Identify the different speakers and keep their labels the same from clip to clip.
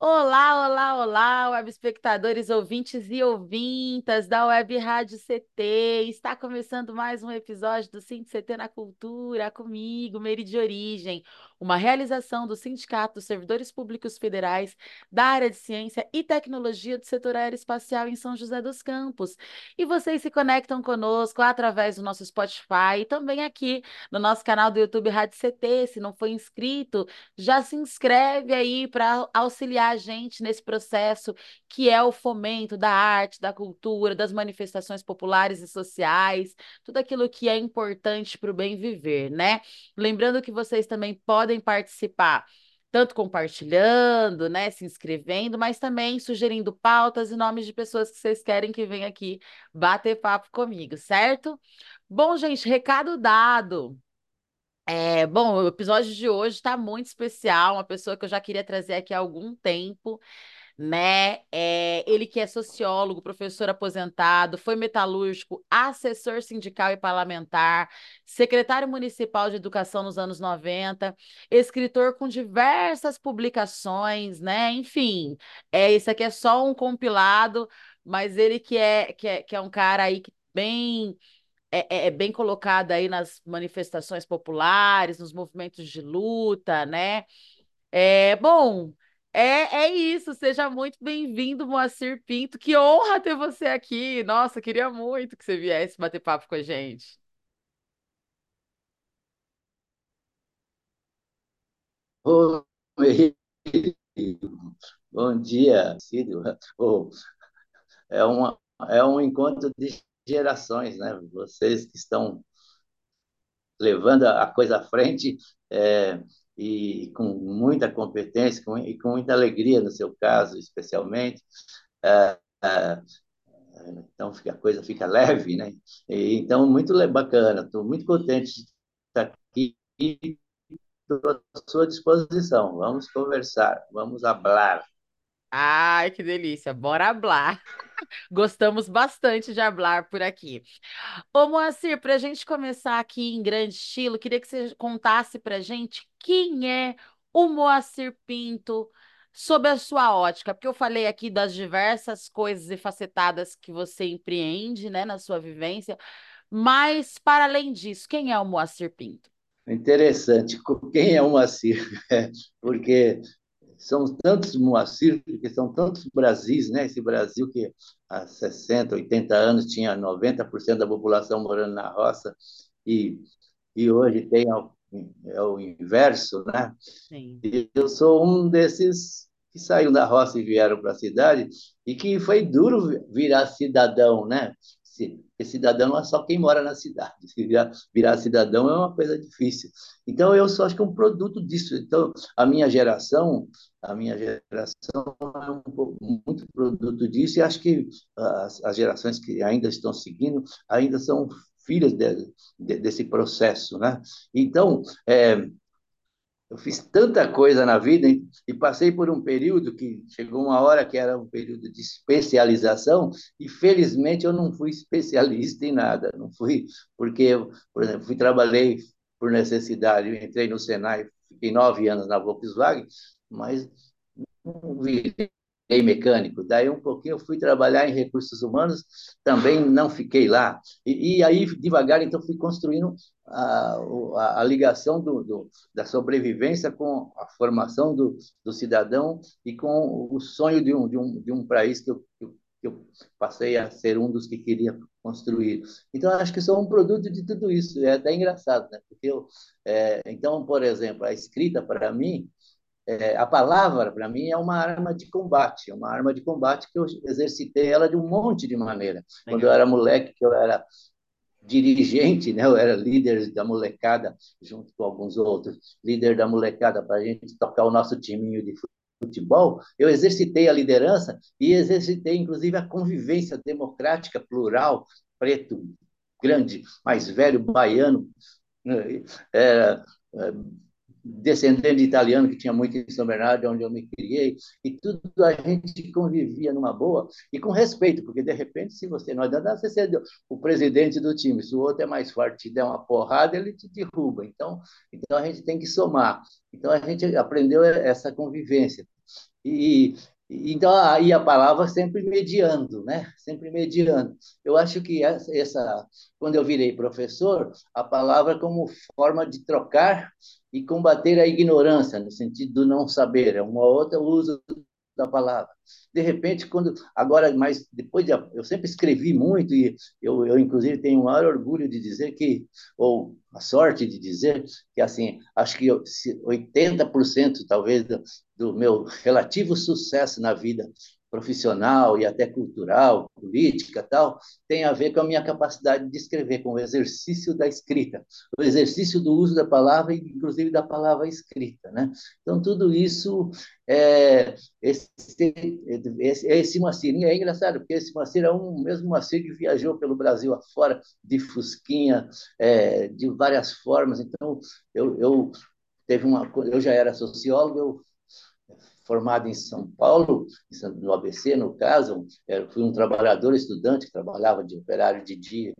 Speaker 1: Olá, olá, olá, web espectadores, ouvintes e ouvintas da Web Rádio CT. Está começando mais um episódio do Cinti CT na Cultura, comigo, Meire de Origem, uma realização do Sindicato dos Servidores Públicos Federais da área de Ciência e Tecnologia do setor aeroespacial em São José dos Campos. E vocês se conectam conosco através do nosso Spotify e também aqui no nosso canal do YouTube Rádio CT. Se não for inscrito, já se inscreve aí para auxiliar a gente nesse processo que é o fomento da arte, da cultura, das manifestações populares e sociais, tudo aquilo que é importante para o bem viver, né? Lembrando que vocês também podem participar tanto compartilhando, né, se inscrevendo, mas também sugerindo pautas e nomes de pessoas que vocês querem que venham aqui bater papo comigo, certo? Bom, gente, recado dado. É, bom, o episódio de hoje está muito especial, uma pessoa que eu já queria trazer aqui há algum tempo, né? É, ele que é sociólogo, professor aposentado, foi metalúrgico, assessor sindical e parlamentar, secretário municipal de educação nos anos 90, escritor com diversas publicações, né? Enfim, é, isso aqui é só um compilado, mas ele que é, que é, que é um cara aí que bem é, é, é bem colocada aí nas manifestações populares, nos movimentos de luta, né? É, bom, é, é isso. Seja muito bem-vindo, Moacir Pinto. Que honra ter você aqui. Nossa, queria muito que você viesse bater papo com a gente.
Speaker 2: Oi, bom dia, Cídio. Oh, é, uma, é um encontro de gerações, né? Vocês que estão levando a coisa à frente é, e com muita competência com, e com muita alegria no seu caso, especialmente. É, é, então a coisa fica leve, né? E, então muito bacana. Estou muito contente de estar aqui. Estou à sua disposição. Vamos conversar, vamos falar.
Speaker 1: Ai, que delícia. Bora hablar. Gostamos bastante de hablar por aqui. Ô, Moacir, para a gente começar aqui em grande estilo, queria que você contasse para a gente quem é o Moacir Pinto sob a sua ótica, porque eu falei aqui das diversas coisas e facetadas que você empreende, né, na sua vivência, mas para além disso, quem é o Moacir Pinto?
Speaker 2: Interessante, quem é o Moacir? Porque são tantos Moacir, porque são tantos Brasis, né? Esse Brasil que há 60, 80 anos tinha 90% da população morando na roça e, e hoje tem é o inverso, né? Sim. E eu sou um desses que saíram da roça e vieram para a cidade e que foi duro virar cidadão, né? Porque cidadão não é só quem mora na cidade. Virar, virar cidadão é uma coisa difícil. Então, eu só acho que é um produto disso. Então, a minha geração, a minha geração é um, muito produto disso, e acho que as, as gerações que ainda estão seguindo ainda são filhas de, de, desse processo. Né? Então, é, eu fiz tanta coisa na vida e passei por um período que chegou uma hora que era um período de especialização e felizmente eu não fui especialista em nada, não fui porque eu, por exemplo, fui trabalhei por necessidade, entrei no Senai, fiquei nove anos na Volkswagen, mas não virei mecânico. Daí um pouquinho eu fui trabalhar em recursos humanos, também não fiquei lá. E, e aí, devagar, então, fui construindo a, a, a ligação do, do, da sobrevivência com a formação do, do cidadão e com o sonho de um, de um, de um país que eu, que eu passei a ser um dos que queria construir. Então, acho que sou um produto de tudo isso. É até engraçado, né? Porque eu, é, então, por exemplo, a escrita, para mim, é, a palavra, para mim, é uma arma de combate, uma arma de combate que eu exercitei ela de um monte de maneira. Quando eu era moleque, que eu era dirigente, né? eu era líder da molecada, junto com alguns outros, líder da molecada para a gente tocar o nosso timinho de futebol, eu exercitei a liderança e exercitei, inclusive, a convivência democrática, plural, preto, grande, mais velho, baiano, né? era é, descendente de italiano que tinha muito em São Bernardo, onde eu me criei, e tudo a gente convivia numa boa e com respeito, porque de repente, se você não adianta você o presidente do time, se o outro é mais forte e der uma porrada, ele te derruba. Então, então a gente tem que somar. Então a gente aprendeu essa convivência. E, então, aí a palavra sempre mediando, né? Sempre mediando. Eu acho que essa, quando eu virei professor, a palavra como forma de trocar e combater a ignorância, no sentido do não saber, é uma outra uso da palavra. De repente, quando agora, mas depois de, eu sempre escrevi muito e eu, eu inclusive tenho o maior orgulho de dizer que ou a sorte de dizer que assim, acho que 80% talvez do, do meu relativo sucesso na vida profissional e até cultural, política tal, tem a ver com a minha capacidade de escrever, com o exercício da escrita, o exercício do uso da palavra, inclusive da palavra escrita, né? Então tudo isso é esse esse, esse é engraçado porque esse Moacir é um mesmo Moacir que viajou pelo Brasil afora de fusquinha, é, de várias formas. Então eu, eu teve uma eu já era sociólogo, eu formado em São Paulo, no ABC, no caso, fui um trabalhador estudante que trabalhava de operário de dia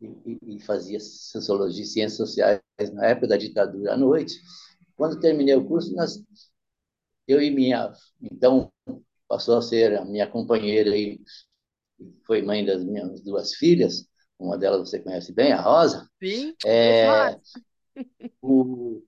Speaker 2: e, e fazia sociologia e ciências sociais na época da ditadura à noite. Quando terminei o curso, nós, eu e minha, então, passou a ser a minha companheira e foi mãe das minhas duas filhas, uma delas você conhece bem, a Rosa.
Speaker 1: Sim, é, o?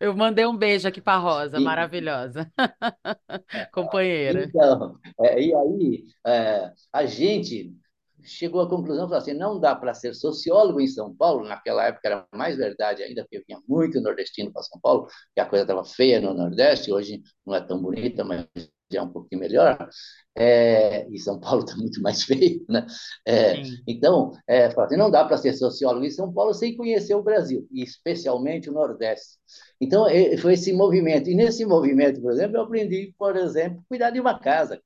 Speaker 1: Eu mandei um beijo aqui para a Rosa, maravilhosa. Companheira.
Speaker 2: Então, é, e aí, é, a gente chegou à conclusão, falou assim, não dá para ser sociólogo em São Paulo, naquela época era mais verdade ainda, porque vinha muito nordestino para São Paulo, que a coisa estava feia no Nordeste, hoje não é tão bonita, mas é um pouquinho melhor, é, e São Paulo está muito mais feio, né? É, então, é, assim, não dá para ser sociólogo em São Paulo sem conhecer o Brasil, e especialmente o Nordeste. Então, foi esse movimento. E nesse movimento, por exemplo, eu aprendi, por exemplo, cuidar de uma casa.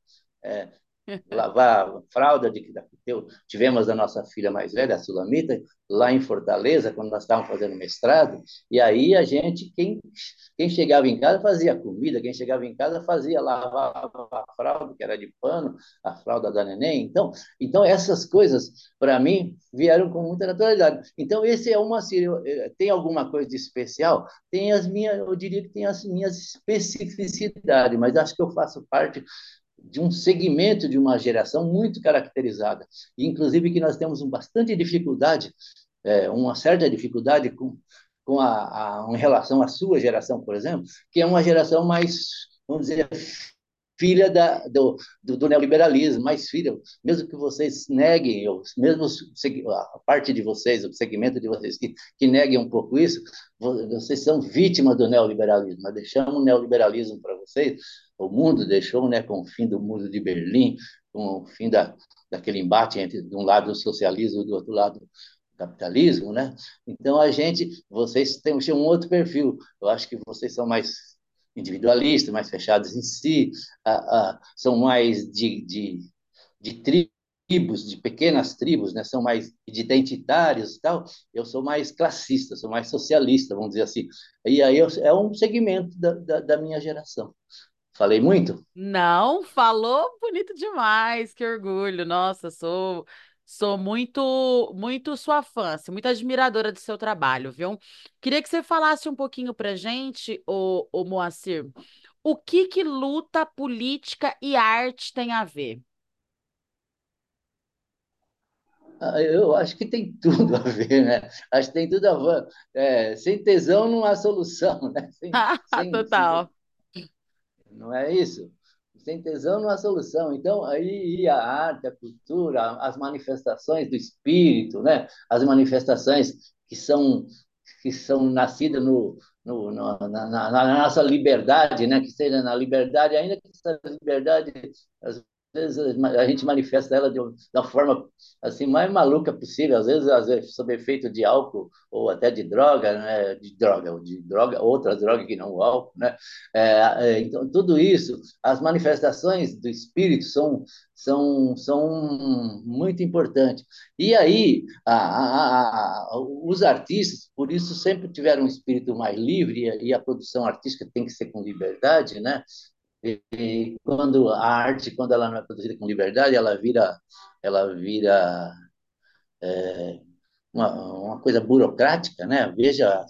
Speaker 2: É, lavar fralda de que tivemos a nossa filha mais velha, a Sulamita, lá em Fortaleza, quando nós estávamos fazendo mestrado, e aí a gente, quem, quem chegava em casa fazia comida, quem chegava em casa fazia lavar a fralda, que era de pano, a fralda da neném. Então, então essas coisas, para mim, vieram com muita naturalidade. Então, esse é uma eh, tem alguma coisa de especial? Tem as minhas, eu diria que tem as minhas especificidades, mas acho que eu faço parte de um segmento de uma geração muito caracterizada, e inclusive que nós temos bastante dificuldade, é, uma certa dificuldade com, com a, a, em relação à sua geração, por exemplo, que é uma geração mais, vamos dizer, filha da, do, do, do, neoliberalismo, mais filha, mesmo que vocês neguem, ou mesmo a parte de vocês, o segmento de vocês que, que neguem um pouco isso, vocês são vítimas do neoliberalismo. Nós deixamos o neoliberalismo para vocês, o mundo deixou, né, com o fim do muro de Berlim, com o fim da, daquele embate entre de um lado o socialismo e do outro lado capitalismo, né? Então a gente, vocês têm um outro perfil. Eu acho que vocês são mais individualistas, mais fechados em si, são mais de, de, de tribos, de pequenas tribos, né? São mais identitários e tal. Eu sou mais classista, sou mais socialista, vamos dizer assim. E aí eu, é um segmento da, da, da minha geração. Falei muito?
Speaker 1: Não, falou bonito demais, que orgulho. Nossa, sou sou muito muito sua fã, assim, muito admiradora do seu trabalho, viu? Queria que você falasse um pouquinho pra gente, o, o Moacir, o que que luta, política e arte tem a ver?
Speaker 2: Ah, eu acho que tem tudo a ver, né? Acho que tem tudo a ver. É, sem tesão não há solução, né? Sem,
Speaker 1: sem, Total.
Speaker 2: Sem não é isso? Sem tesão não há solução. Então, aí a arte, a cultura, as manifestações do espírito, né? as manifestações que são, que são nascidas no, no, no na, na, na, nossa liberdade, né? que seja na liberdade, ainda que essa liberdade, às vezes a gente manifesta ela de uma forma assim mais maluca possível, às vezes, às vezes sob efeito de álcool ou até de droga, né? de droga, de droga, outras drogas que não o álcool, né? É, é, então tudo isso, as manifestações do espírito são são são muito importantes. E aí a, a, a, os artistas, por isso sempre tiveram um espírito mais livre e a produção artística tem que ser com liberdade, né? E quando a arte, quando ela não é produzida com liberdade, ela vira, ela vira é, uma, uma coisa burocrática, né? Veja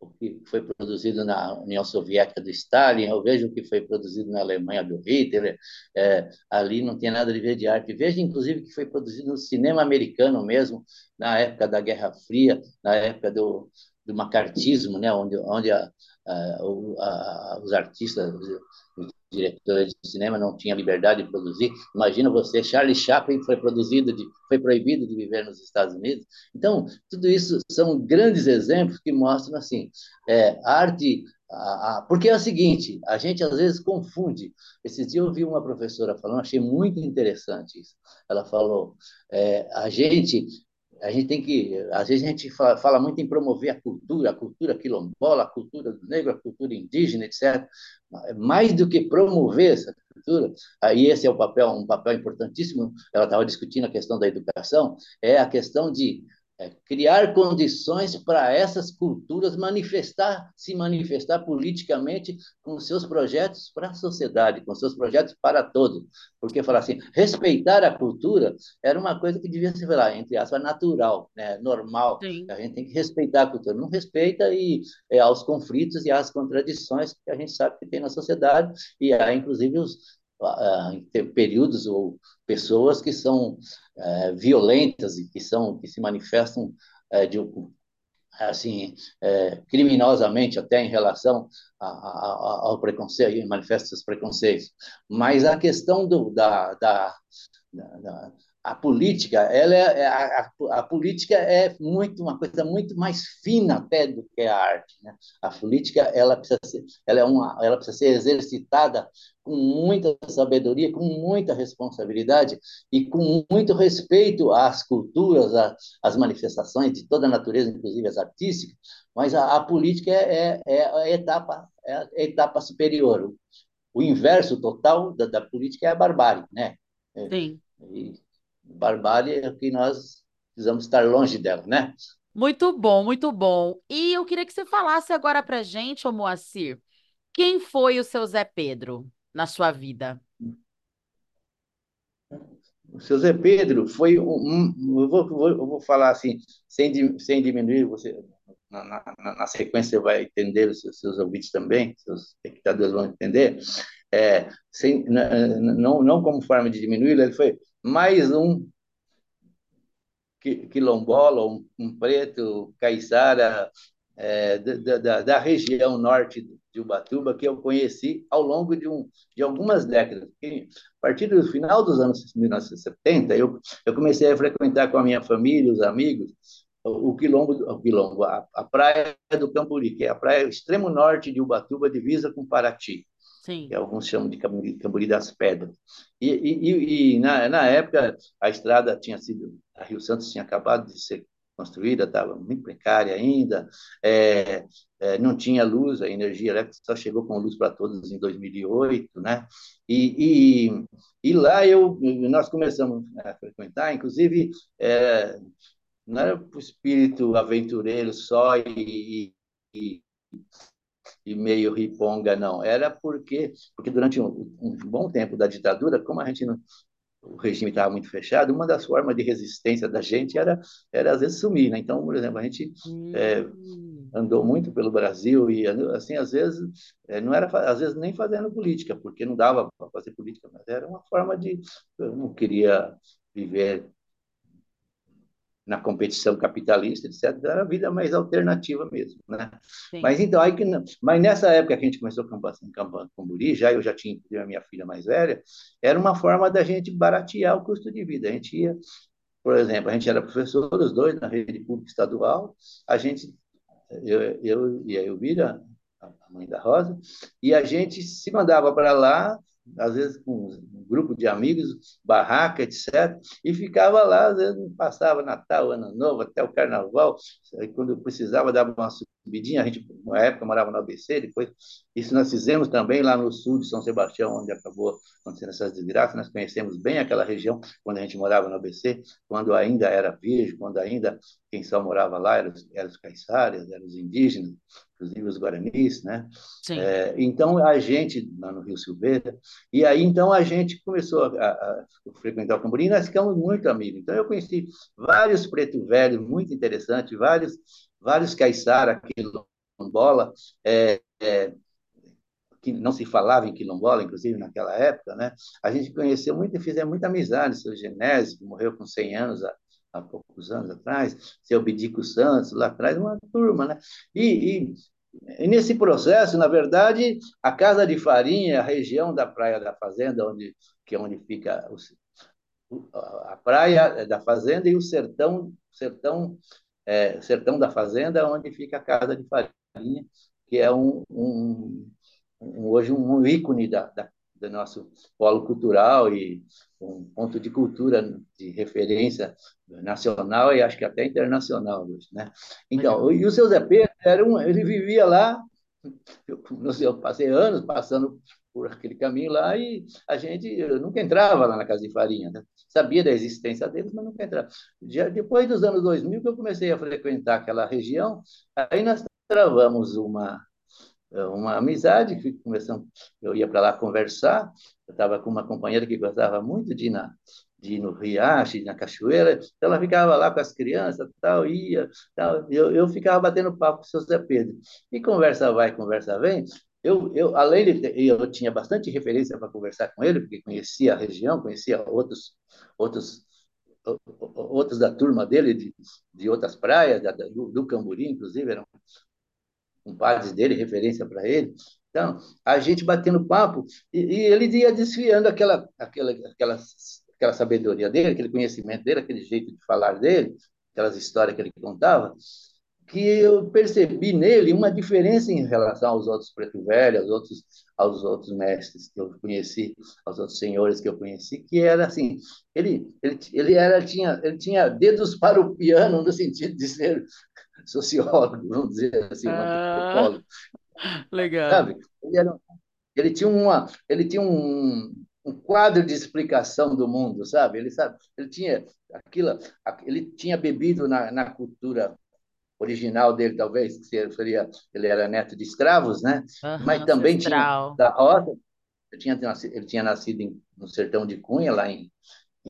Speaker 2: o que foi produzido na União Soviética do Stalin, eu vejo o que foi produzido na Alemanha do Hitler, é, ali não tem nada de ver de arte. Veja, inclusive, o que foi produzido no cinema americano mesmo, na época da Guerra Fria, na época do, do macartismo, né? onde, onde a, a, a, os artistas, diretor de cinema não tinha liberdade de produzir. Imagina você, Charlie Chaplin foi produzido, de, foi proibido de viver nos Estados Unidos. Então, tudo isso são grandes exemplos que mostram assim, é, arte porque é o seguinte, a gente às vezes confunde. Esses dias eu vi uma professora falando, achei muito interessante isso. Ela falou: é, a gente a gente tem que, às vezes a gente fala, fala, muito em promover a cultura, a cultura quilombola, a cultura do negro, a cultura indígena, etc. Mais do que promover essa cultura, aí esse é o papel, um papel importantíssimo. Ela estava discutindo a questão da educação, é a questão de é, criar condições para essas culturas manifestar, se manifestar politicamente com seus projetos para a sociedade, com seus projetos para todos. Porque falar assim, respeitar a cultura era uma coisa que devia ser, lá, entre aspas, natural, né? normal. Sim. A gente tem que respeitar a cultura. Não respeita e é, aos conflitos e às contradições que a gente sabe que tem na sociedade e há, inclusive, os, períodos ou pessoas que são uh, violentas e que são que se manifestam uh, de assim é, criminosamente até em relação a, a, ao preconceito manifestam seus preconceitos. Mas a questão do, da, da, da, a política, ela é, é, a, a, política é muito uma coisa muito mais fina até do que a arte. Né? A política ela precisa ser, ela é uma, ela precisa ser exercitada com muita sabedoria, com muita responsabilidade e com muito respeito às culturas, às, às manifestações de toda a natureza, inclusive as artísticas. Mas a, a política é, é, é, a etapa é a etapa superior. O, o inverso total da, da política é a barbárie, né?
Speaker 1: Sim.
Speaker 2: E, barbárie é que nós precisamos estar longe dela, né?
Speaker 1: Muito bom, muito bom. E eu queria que você falasse agora para gente, ô Moacir, quem foi o seu Zé Pedro na sua vida?
Speaker 2: O seu Zé Pedro foi um. eu, vou, vou, eu vou falar assim, sem, sem diminuir, você, na, na, na sequência você vai entender, os seus, seus ouvintes também, seus espectadores vão entender. É, sem, não, não como forma de diminuir, ele foi mais um quilombola, um, preto caiçara é, da, da, da, região norte de Ubatuba que eu conheci ao longo de, um, de algumas décadas. E, a partir do final dos anos 1970, eu, eu comecei a frequentar com a minha família, os amigos, o, o quilombo, o quilombo a, a praia do Camburi, que é a praia extremo norte de Ubatuba, divisa com Paraty. Sim. que alguns chamam de Camburi, das Pedras. E, e, e na, na, época, a estrada tinha sido, a Rio Santos tinha acabado de ser construída, estava muito precária ainda, é, é, não tinha luz, a energia elétrica só chegou com luz para todos em 2008, né? E, e, e lá eu, nós começamos a frequentar, inclusive, é, não era para o espírito aventureiro só e, e e meio riponga, não. Era porque, porque durante um, um bom tempo da ditadura, como a gente não, o regime estava muito fechado, uma das formas de resistência da gente era, era às vezes sumir, né? Então, por exemplo, a gente hum. é, andou muito pelo Brasil e assim às vezes é, não era às vezes nem fazendo política, porque não dava para fazer política, mas era uma forma de eu não queria viver na competição capitalista, etc., era a vida mais alternativa mesmo, né? Sim. Mas então, aí que, mas nessa época que a gente começou em Campo Camburi, já eu já tinha a minha filha mais velha, era uma forma da gente baratear o custo de vida. A gente ia, por exemplo, a gente era professor, os dois, na rede pública estadual, a gente, eu, eu e a Elvira, a mãe da Rosa, e a gente se mandava para lá às vezes com um grupo de amigos, barraca, etc., e ficava lá, às vezes passava Natal, Ano Novo, até o Carnaval, quando precisava dar uma subidinha, a gente, na época, morava no ABC, depois, isso nós fizemos também lá no sul de São Sebastião, onde acabou acontecendo essas desgraças, nós conhecemos bem aquela região, quando a gente morava no ABC, quando ainda era virgem, quando ainda quem só morava lá eram, eram os caiçaras, eram os indígenas, inclusive os guaranis, né? É, então, a gente, lá no Rio Silveira, e aí, então, a gente começou a, a, frequentar o Cambori e nós ficamos muito amigos. Então, eu conheci vários preto velhos, muito interessantes, vários, vários caiçara, quilombola, é, é, que não se falava em quilombola, inclusive naquela época, né? A gente conheceu muito e fizemos muita amizade. Seu Genésio, que morreu com 100 anos há, há poucos anos atrás, seu Bidico Santos, lá atrás, uma turma, né? E, e, e, nesse processo, na verdade, a Casa de Farinha, a região da Praia da Fazenda, onde, que é onde fica o, a praia da Fazenda e o sertão, sertão, é, sertão da Fazenda, onde fica a Casa de Farinha, que é um, um hoje um ícone da, da, do nosso polo cultural e um ponto de cultura de referência nacional e acho que até internacional hoje, né? Então, e o seu Zé Pedro era um, ele vivia lá, eu, eu passei anos passando por aquele caminho lá e a gente nunca entrava lá na casa de farinha, né? sabia da existência deles, mas nunca entrava. Já depois dos anos 2000 que eu comecei a frequentar aquela região, aí nós travamos uma uma amizade, fui começando, eu ia para lá conversar, eu estava com uma companheira que gostava muito de ir, na, de ir no riacho, na cachoeira, então ela ficava lá com as crianças, tal, ia, tal, eu, eu ficava batendo papo com o seu Zé Pedro. E conversa vai, conversa vem, eu, eu além de eu tinha bastante referência para conversar com ele, porque conhecia a região, conhecia outros, outros outros da turma dele, de, de outras praias, da, do, do Camburi, inclusive, eram compadres dele, referência para ele. Então, a gente batendo papo, e, e, ele ia desfiando aquela, aquela, aquela, aquela sabedoria dele, aquele conhecimento dele, aquele jeito de falar dele, aquelas histórias que ele contava, que eu percebi nele uma diferença em relação aos outros preto velho, aos outros, aos outros mestres que eu conheci, aos outros senhores que eu conheci, que era assim, ele, ele, ele, era, tinha, ele tinha dedos para o piano no sentido de ser sociólogo, vamos dizer assim, ah, antropólogo.
Speaker 1: Legal.
Speaker 2: Sabe? Ele, era, ele tinha, uma, ele tinha um, um quadro de explicação do mundo, sabe? Ele sabe, ele tinha aquilo, ele tinha bebido na, na cultura original dele, talvez, que seria, ele era neto de escravos, né?
Speaker 1: Uhum,
Speaker 2: Mas também tinha da roça. Ele tinha, ele tinha nascido em, no sertão de Cunha, lá em,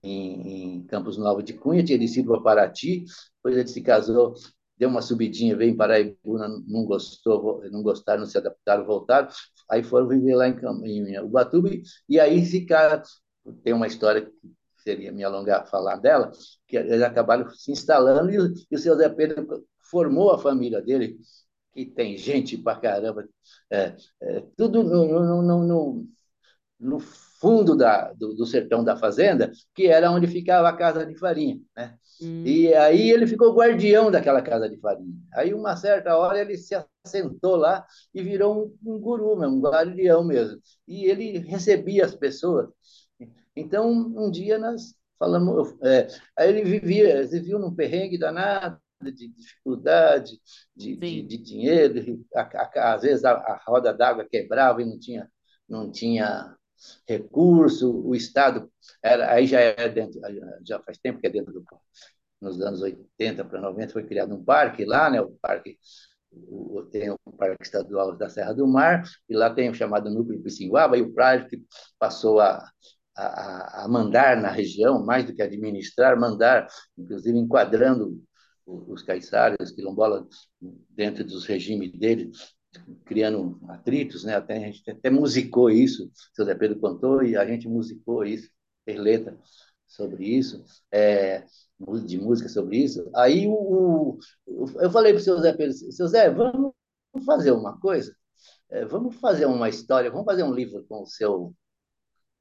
Speaker 2: em, em Campos Novos de Cunha, tinha descido para Paraty, depois ele se casou deu uma subidinha, veio em Paraibuna, não gostou, não gostaram, não se adaptaram, voltaram, aí foram viver lá em, em Ubatuba, e aí ficaram, tem uma história que seria me alongar falar dela, que eles acabaram se instalando e, e o seu Zé Pedro formou a família dele, que tem gente pra caramba, é, é, tudo no, no, no, no, no fundo da, do, do, sertão da fazenda, que era onde ficava a casa de farinha, né? Hum. E aí ele ficou guardião daquela casa de farinha. Aí, uma certa hora, ele se assentou lá e virou um, um guru, um guardião mesmo. E ele recebia as pessoas. Então, um dia nós falamos... É, aí ele vivia, vivia num perrengue danado, de dificuldade, de, de, de dinheiro, a, a, às vezes a, a roda d'água quebrava e não tinha, não tinha recurso, o Estado, era, aí já é dentro, já faz tempo que é dentro do nos anos 80 para 90 foi criado um parque lá, né, o parque o, tem o Parque Estadual da Serra do Mar, e lá tem o chamado Núcleo Pissinguaba, e o parque passou a, a, a, mandar na região, mais do que administrar, mandar, inclusive enquadrando os caiçaras, os quilombolas, dentro dos regimes dele, criando atritos, né? Até, a gente até musicou isso, o seu Zé Pedro contou, e a gente musicou isso, fez letra sobre isso, é, de música sobre isso. Aí o, o eu falei para o seu Zé Pedro, seu Zé, vamos fazer uma coisa? É, vamos fazer uma história, vamos fazer um livro com o seu,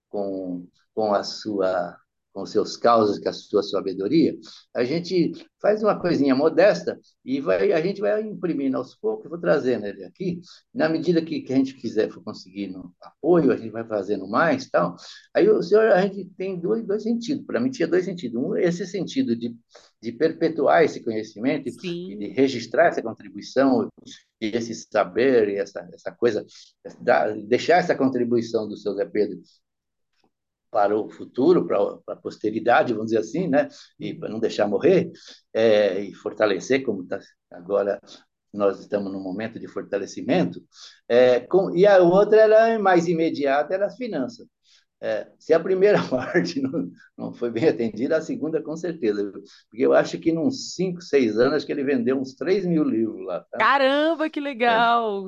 Speaker 2: com, com a sua com seus causos, com a sua sabedoria, a gente faz uma coisinha modesta e vai, a gente vai imprimindo aos poucos, vou trazendo ele aqui, na medida que, que a gente quiser for conseguindo apoio, a gente vai fazendo mais tal. Aí o senhor, a gente tem dois, dois sentidos, para mim tinha dois sentidos. Um, esse sentido de, de perpetuar esse conhecimento Sim. de registrar essa contribuição e esse saber e essa, essa coisa, deixar essa contribuição do seu Zé Pedro para o futuro, para a posteridade, vamos dizer assim, né? E para não deixar morrer é, e fortalecer, como está agora nós estamos num momento de fortalecimento. É, com, e a outra era mais imediata, era as finanças. É, se a primeira parte não, não foi bem atendida, a segunda com certeza. Porque eu acho que em uns 5, 6 anos que ele vendeu uns 3 mil livros lá. Tá?
Speaker 1: Caramba, que legal!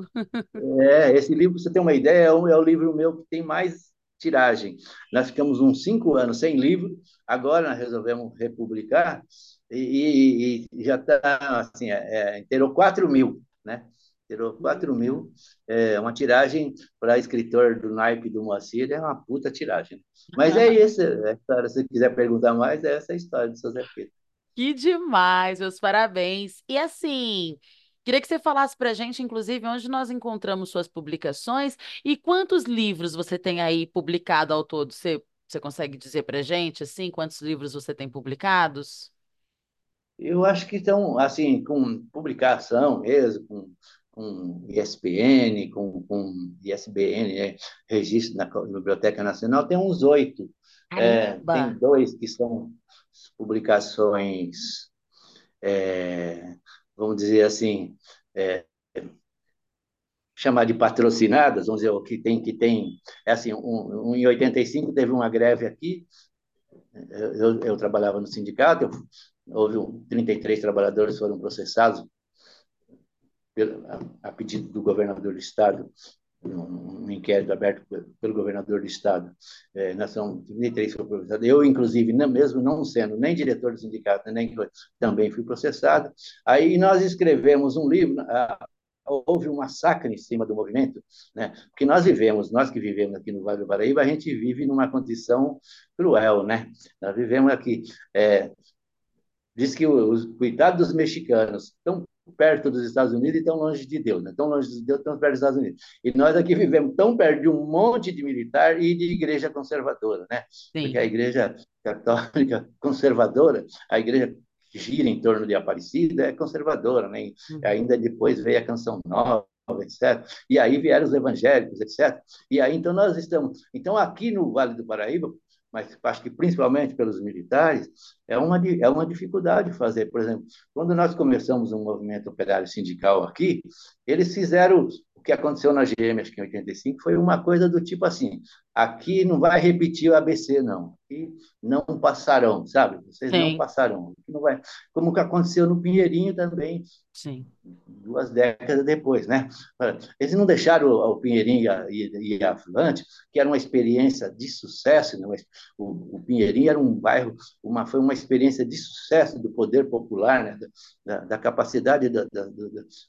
Speaker 2: É, é esse livro, você tem uma ideia, é o, é o livro meu que tem mais tiragem. Nós ficamos uns cinco anos sem livro, agora nós resolvemos republicar e, e, e já está, assim, é, inteirou 4 mil, né? Inteirou 4 mil, é uma tiragem para escritor do naipe do Moacir, é uma puta tiragem. Mas é isso, é história, se quiser perguntar mais, é essa a história do seu Zé Pedro.
Speaker 1: Que demais, meus parabéns. E assim, Queria que você falasse para a gente, inclusive, onde nós encontramos suas publicações e quantos livros você tem aí publicado ao todo. Você, você consegue dizer para a gente, assim, quantos livros você tem publicados?
Speaker 2: Eu acho que estão, assim, com publicação mesmo, com, com ISBN, com, com ISBN, né? registro na Biblioteca Nacional, tem uns oito. É, tem dois que são publicações é, vamos dizer assim, é, chamar de patrocinadas, vamos dizer, o que tem, que tem, é assim, um, um, em 85 teve uma greve aqui, eu, eu trabalhava no sindicato, eu, houve um, 33 trabalhadores foram processados a, a pedido do governador do estado um inquérito aberto pelo governador do estado, é, somos 33 foi processado. Eu, inclusive, não, mesmo não sendo nem diretor do sindicato, nem também fui processado. Aí nós escrevemos um livro, houve um massacre em cima do movimento, né? Porque nós vivemos, nós que vivemos aqui no Vale do Paraíba, a gente vive numa condição cruel, né? Nós vivemos aqui. É, diz que os cuidados dos mexicanos estão perto dos Estados Unidos e tão longe de Deus, né? tão longe de Deus, tão perto dos Estados Unidos. E nós aqui vivemos tão perto de um monte de militar e de igreja conservadora, né? Sim. Porque a igreja católica conservadora, a igreja que gira em torno de Aparecida é conservadora, né? Uhum. Ainda depois veio a Canção Nova, etc. E aí vieram os evangélicos, etc. E aí então nós estamos, então aqui no Vale do Paraíba, mas acho que principalmente pelos militares, é uma, é uma dificuldade fazer. Por exemplo, quando nós começamos um movimento operário sindical aqui, eles fizeram o que aconteceu na GM, acho que em 85, foi uma coisa do tipo assim: aqui não vai repetir o ABC, não. Aqui não passarão, sabe? Vocês Sim. não passarão. Não vai. Como que aconteceu no Pinheirinho também.
Speaker 1: Sim.
Speaker 2: Duas décadas depois, né? Eles não deixaram o Pinheirinho ir avante, que era uma experiência de sucesso. Né? O, o Pinheirinho era um bairro, uma, foi uma experiência de sucesso do poder popular, né? da, da capacidade da, da,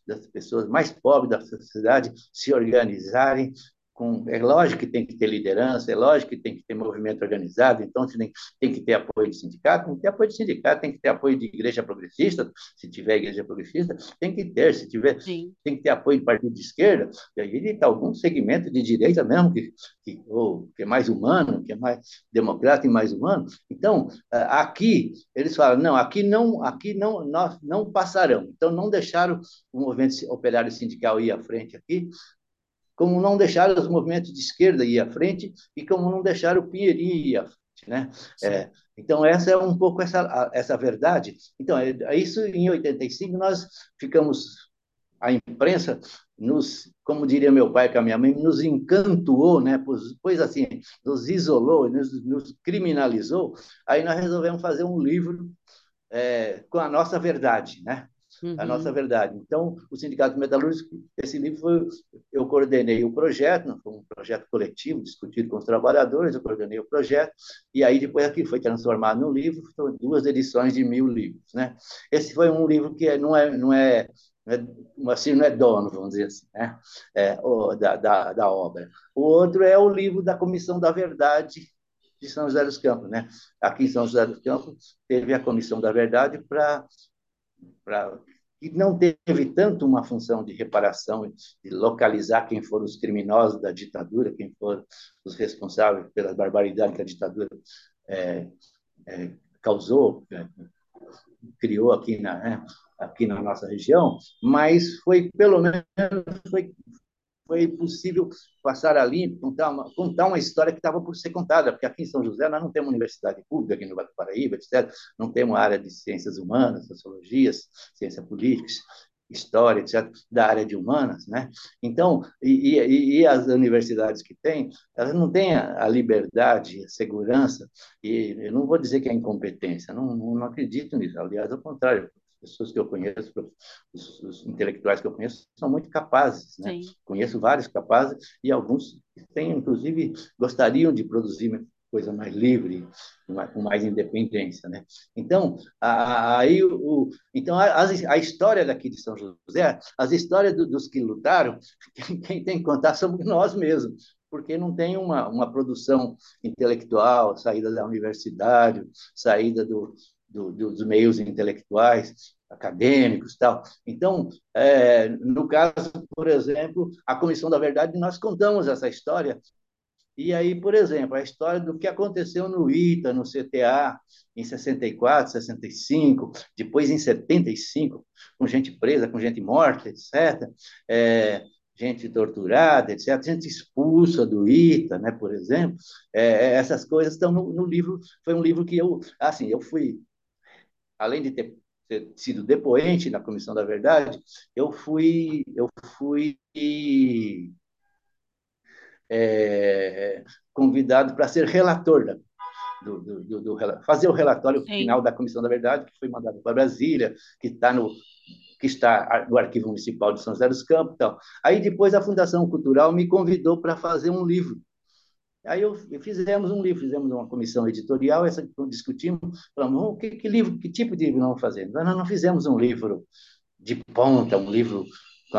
Speaker 2: das pessoas mais pobres da sociedade se organizarem, com, é lógico que tem que ter liderança, é lógico que tem que ter movimento organizado, então tem, tem que ter apoio de sindicato, tem que ter apoio de sindicato, tem que ter apoio de igreja progressista, se tiver igreja progressista, tem que ter, se tiver, Sim. tem que ter apoio de partido de esquerda, e aí está algum segmento de direita mesmo, que, que, ou, que é mais humano, que é mais democrata e mais humano. Então, aqui, eles falam, não, aqui não, aqui não, nós não passarão. Então, não deixaram o movimento operário sindical ir à frente aqui, como não deixar os movimentos de esquerda ir à frente e como não deixar o Pinheirinho ir à frente. Né? É, então, essa é um pouco essa, essa verdade. Então, é, é isso em 85 nós ficamos, a imprensa nos, como diria meu pai com a minha mãe, nos encantuou, né? pois, pois assim, nos isolou, nos, nos criminalizou. Aí nós resolvemos fazer um livro é, com a nossa verdade, né? Uhum. a nossa verdade. Então, o Sindicato Metalúrgico, esse livro foi, eu coordenei o projeto, foi um projeto coletivo, discutido com os trabalhadores, eu coordenei o projeto, e aí depois aqui foi transformado num livro, foram duas edições de mil livros. Né? Esse foi um livro que não é, não é assim, não é dono, vamos dizer assim, né? É, o, da, da, da obra. O outro é o livro da Comissão da Verdade, de São José dos Campos. Né? Aqui em São José dos Campos, teve a Comissão da Verdade para que não teve tanto uma função de reparação, de localizar quem foram os criminosos da ditadura, quem foram os responsáveis pelas barbaridades que a ditadura é, é, causou, é, criou aqui na, né, aqui na nossa região, mas foi pelo menos foi, foi possível passar ali, contar uma, contar uma história que estava por ser contada, porque aqui em São José nós não temos universidade pública, aqui no do Paraíba, etc., não temos área de ciências humanas, sociologias, ciência política, história, etc., da área de humanas, né? Então, e, e, e, as universidades que têm, elas não têm a, liberdade, a segurança, e eu não vou dizer que é incompetência, não, não, acredito nisso, aliás, ao contrário, pessoas que eu conheço, os, os, intelectuais que eu conheço, são muito capazes, né? Conheço vários capazes e alguns têm, inclusive, gostariam de produzir coisa mais livre, com mais independência, né? Então, aí o, então a, a, história daqui de São José, as histórias do, dos que lutaram, quem, quem, tem que contar somos nós mesmos, porque não tem uma, uma produção intelectual, saída da universidade, saída do, do, dos meios intelectuais, acadêmicos tal. Então, é, no caso, por exemplo, a Comissão da Verdade, nós contamos essa história e aí, por exemplo, a história do que aconteceu no ITA, no CTA, em 64, 65, depois em 75, com gente presa, com gente morta, etc., é, gente torturada, etc., gente expulsa do ITA, né, por exemplo. É, essas coisas estão no, no, livro. Foi um livro que eu, assim, eu fui, além de ter, ter sido depoente na Comissão da Verdade, eu fui, eu fui é, convidado para ser relator da, do, do, do, do, fazer o relatório Sim. final da Comissão da Verdade, que foi mandado para Brasília, que está no que está no Arquivo Municipal de São José dos Campos, tal. Aí depois a Fundação Cultural me convidou para fazer um livro. Aí eu fizemos um livro, fizemos uma comissão editorial, essa discutimos, falamos, oh, que, que livro, que tipo de livro nós vamos fazer? Nós não fizemos um livro de ponta, um livro com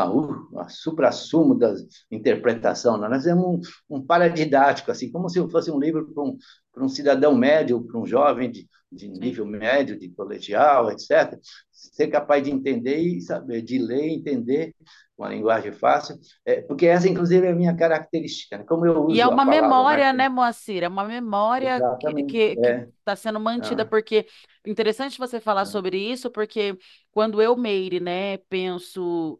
Speaker 2: a, a supra-sumo da interpretação. Nós fizemos um, um paradidático, assim, como se fosse um livro para um, para um cidadão médio, para um jovem de, de nível médio, de colegial, etc., ser capaz de entender e saber, de ler entender uma linguagem fácil, é, porque essa, inclusive, é a minha característica. Né? Como eu uso
Speaker 1: e é uma memória, né, Moacir? É uma memória Exatamente, que está é. tá sendo mantida, ah. porque interessante você falar ah. sobre isso, porque quando eu, Meire, né, penso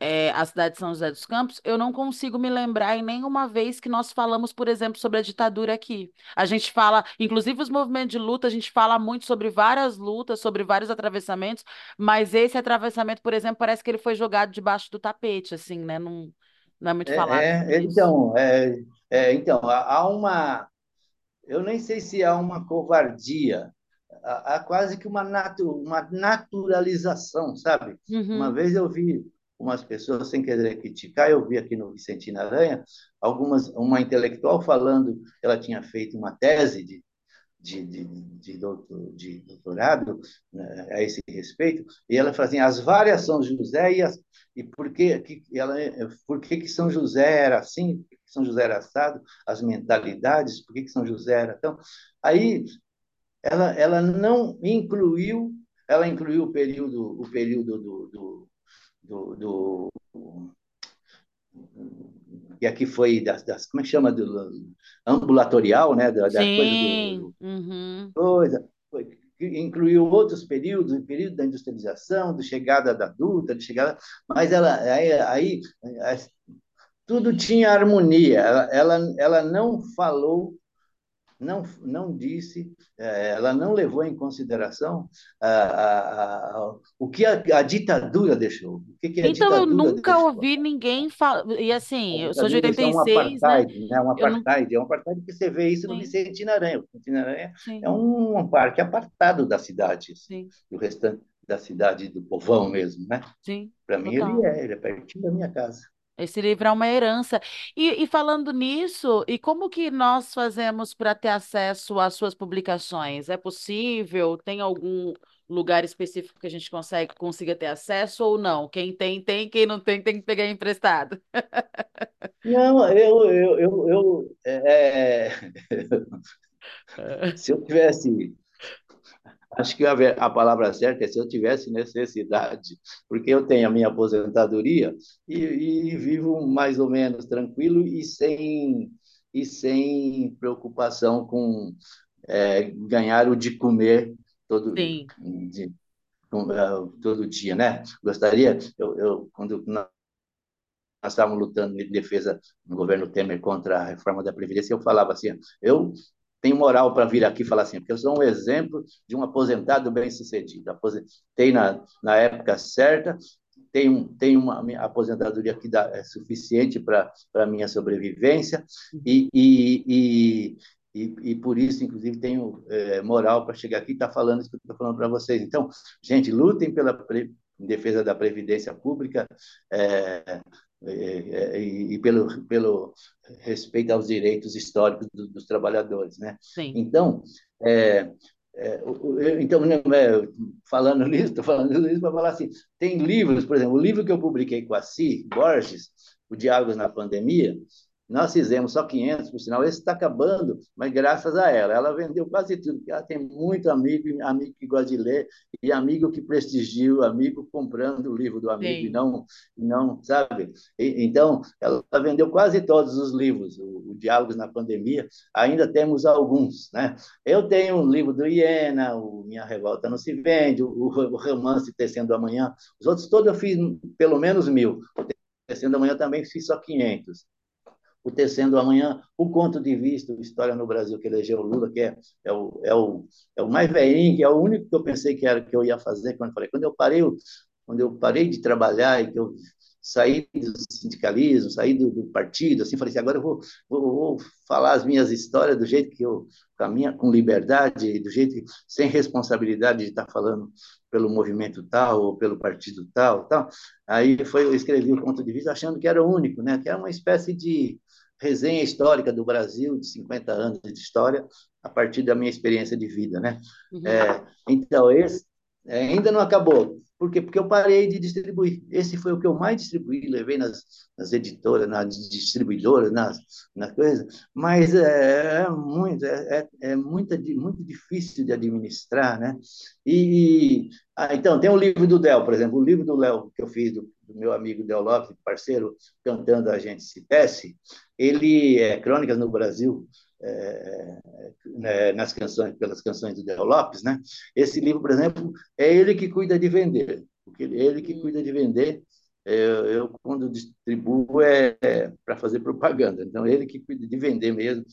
Speaker 1: é, a cidade de São José dos Campos, eu não consigo me lembrar em nenhuma vez que nós falamos, por exemplo, sobre a ditadura aqui. A gente fala, inclusive os movimentos de luta, a gente fala muito sobre várias lutas, sobre vários atravessamentos, mas esse atravessamento, por exemplo, parece que ele foi jogado debaixo do tapete, assim, né? Não, não é muito é, falado.
Speaker 2: É, então, é, é, então, há uma. Eu nem sei se há uma covardia há, quase que uma, natu, uma naturalização, sabe? Uhum. Uma vez eu vi umas pessoas, sem querer criticar, eu vi aqui no Vicentino Aranha, algumas, uma intelectual falando que ela tinha feito uma tese de, de, de, de, doutor, de doutorado né, a esse respeito, e ela fala assim, as várias São José e, as, e por, que, que, ela, por que, que São José era assim, por que São José era assado, as mentalidades, por que, que São José era tão... Aí ela, ela não incluiu, ela incluiu o período, o período do, do do, do e aqui foi das, das, como é que chama? Do ambulatorial né? Da, da
Speaker 1: coisa do, uhum.
Speaker 2: coisa. Foi, incluiu outros períodos o período da industrialização de chegada da adulta de chegada mas ela aí, aí tudo tinha harmonia. Ela, ela ela não falou não, não disse, é, ela não levou em consideração a, a, a, o que a, ditadura deixou. O que, que
Speaker 1: então, eu nunca deixou. ouvi ninguém falar. E assim, eu sou de 86. É um apartheid,
Speaker 2: né? né? Um apartheid, não... é um apartheid que você vê isso Sim. no Vicente Aranha. O Vicente Aranha é um parque apartado da cidade, Sim. do restante da cidade do povão mesmo, né?
Speaker 1: Sim.
Speaker 2: Para mim ele é, ele é pertinho da minha casa.
Speaker 1: Esse livro é uma herança. E, e falando nisso, e como que nós fazemos para ter acesso às suas publicações? É possível? Tem algum lugar específico que a gente consegue consiga ter acesso ou não? Quem tem, tem, quem não tem, tem que pegar emprestado.
Speaker 2: Não, eu, eu, eu, eu é... Se eu tivesse Acho que a, palavra certa é se eu tivesse necessidade, porque eu tenho a minha aposentadoria e, e vivo mais ou menos tranquilo e sem, e sem preocupação com é, ganhar o de comer todo, de, com, uh, todo dia, né? Gostaria, eu, eu quando nós estávamos lutando em defesa do governo Temer contra a reforma da Previdência, eu falava assim, eu tenho moral para vir aqui falar assim, porque eu sou um exemplo de um aposentado bem-sucedido. Aposentei na, na época certa, tenho, tenho uma aposentadoria que dá, é suficiente para a minha sobrevivência e, e, e, e, e por isso, inclusive, tenho é, moral para chegar aqui e estar tá falando isso que eu estou falando para vocês. Então, gente, lutem pela em defesa da previdência pública, é, é, e, e, pelo, pelo respeito aos direitos históricos do, dos trabalhadores, né?
Speaker 1: Sim.
Speaker 2: Então, é, é, então né, é, falando nisso, estou falando isso para falar assim, tem livros, por exemplo, o livro que eu publiquei com a Si Borges, o Diálogos na Pandemia, nós fizemos só 500, por sinal, esse está acabando, mas graças a ela. Ela vendeu quase tudo, porque ela tem muito amigo, amigo que gosta de ler, e amigo que prestigia o amigo comprando o livro do amigo, e não, não, sabe? E, então, ela vendeu quase todos os livros, o, o, Diálogos na Pandemia, ainda temos alguns, né? Eu tenho um livro do Iena, o Minha Revolta Não Se Vende, o, o romance Tecendo Amanhã, os outros todos eu fiz pelo menos mil. O Tecendo Amanhã também fiz só 500 o Tecendo Amanhã, o Conto de Vista, História no Brasil, que elegeu o Lula, que é, é, o, é, o, é o mais velhinho, que é o único que eu pensei que era que eu ia fazer quando eu falei. Quando eu parei, quando eu parei de trabalhar e que eu saí do sindicalismo, saí do, do partido, assim, falei assim, agora eu vou, vou, vou, falar as minhas histórias do jeito que eu caminho, com liberdade, do jeito que, sem responsabilidade de estar falando pelo movimento tal ou pelo partido tal, tal. Aí foi eu escrevi o ponto de vista achando que era único, né? Que era uma espécie de resenha histórica do Brasil, de 50 anos de história, a partir da minha experiência de vida, né? Uhum. É, então, esse é, ainda não acabou. Por quê? Porque eu parei de distribuir. Esse foi o que eu mais distribuí, levei nas, nas editoras, nas distribuidoras, nas, nas coisas, mas é, é muito, é, é, é muito, muito difícil de administrar, né? E, ah, então, tem o livro do Del, por exemplo, o livro do Léo que eu fiz, do, do, meu amigo Del Lopes, parceiro, cantando A Gente Se Tece, ele é Crônicas no Brasil, é, né, nas canções, pelas canções do Del Lopes, né? Esse livro, por exemplo, é ele que cuida de vender, porque ele que cuida de vender. Eu, eu quando distribuo é, é para fazer propaganda, então ele que cuida de vender mesmo.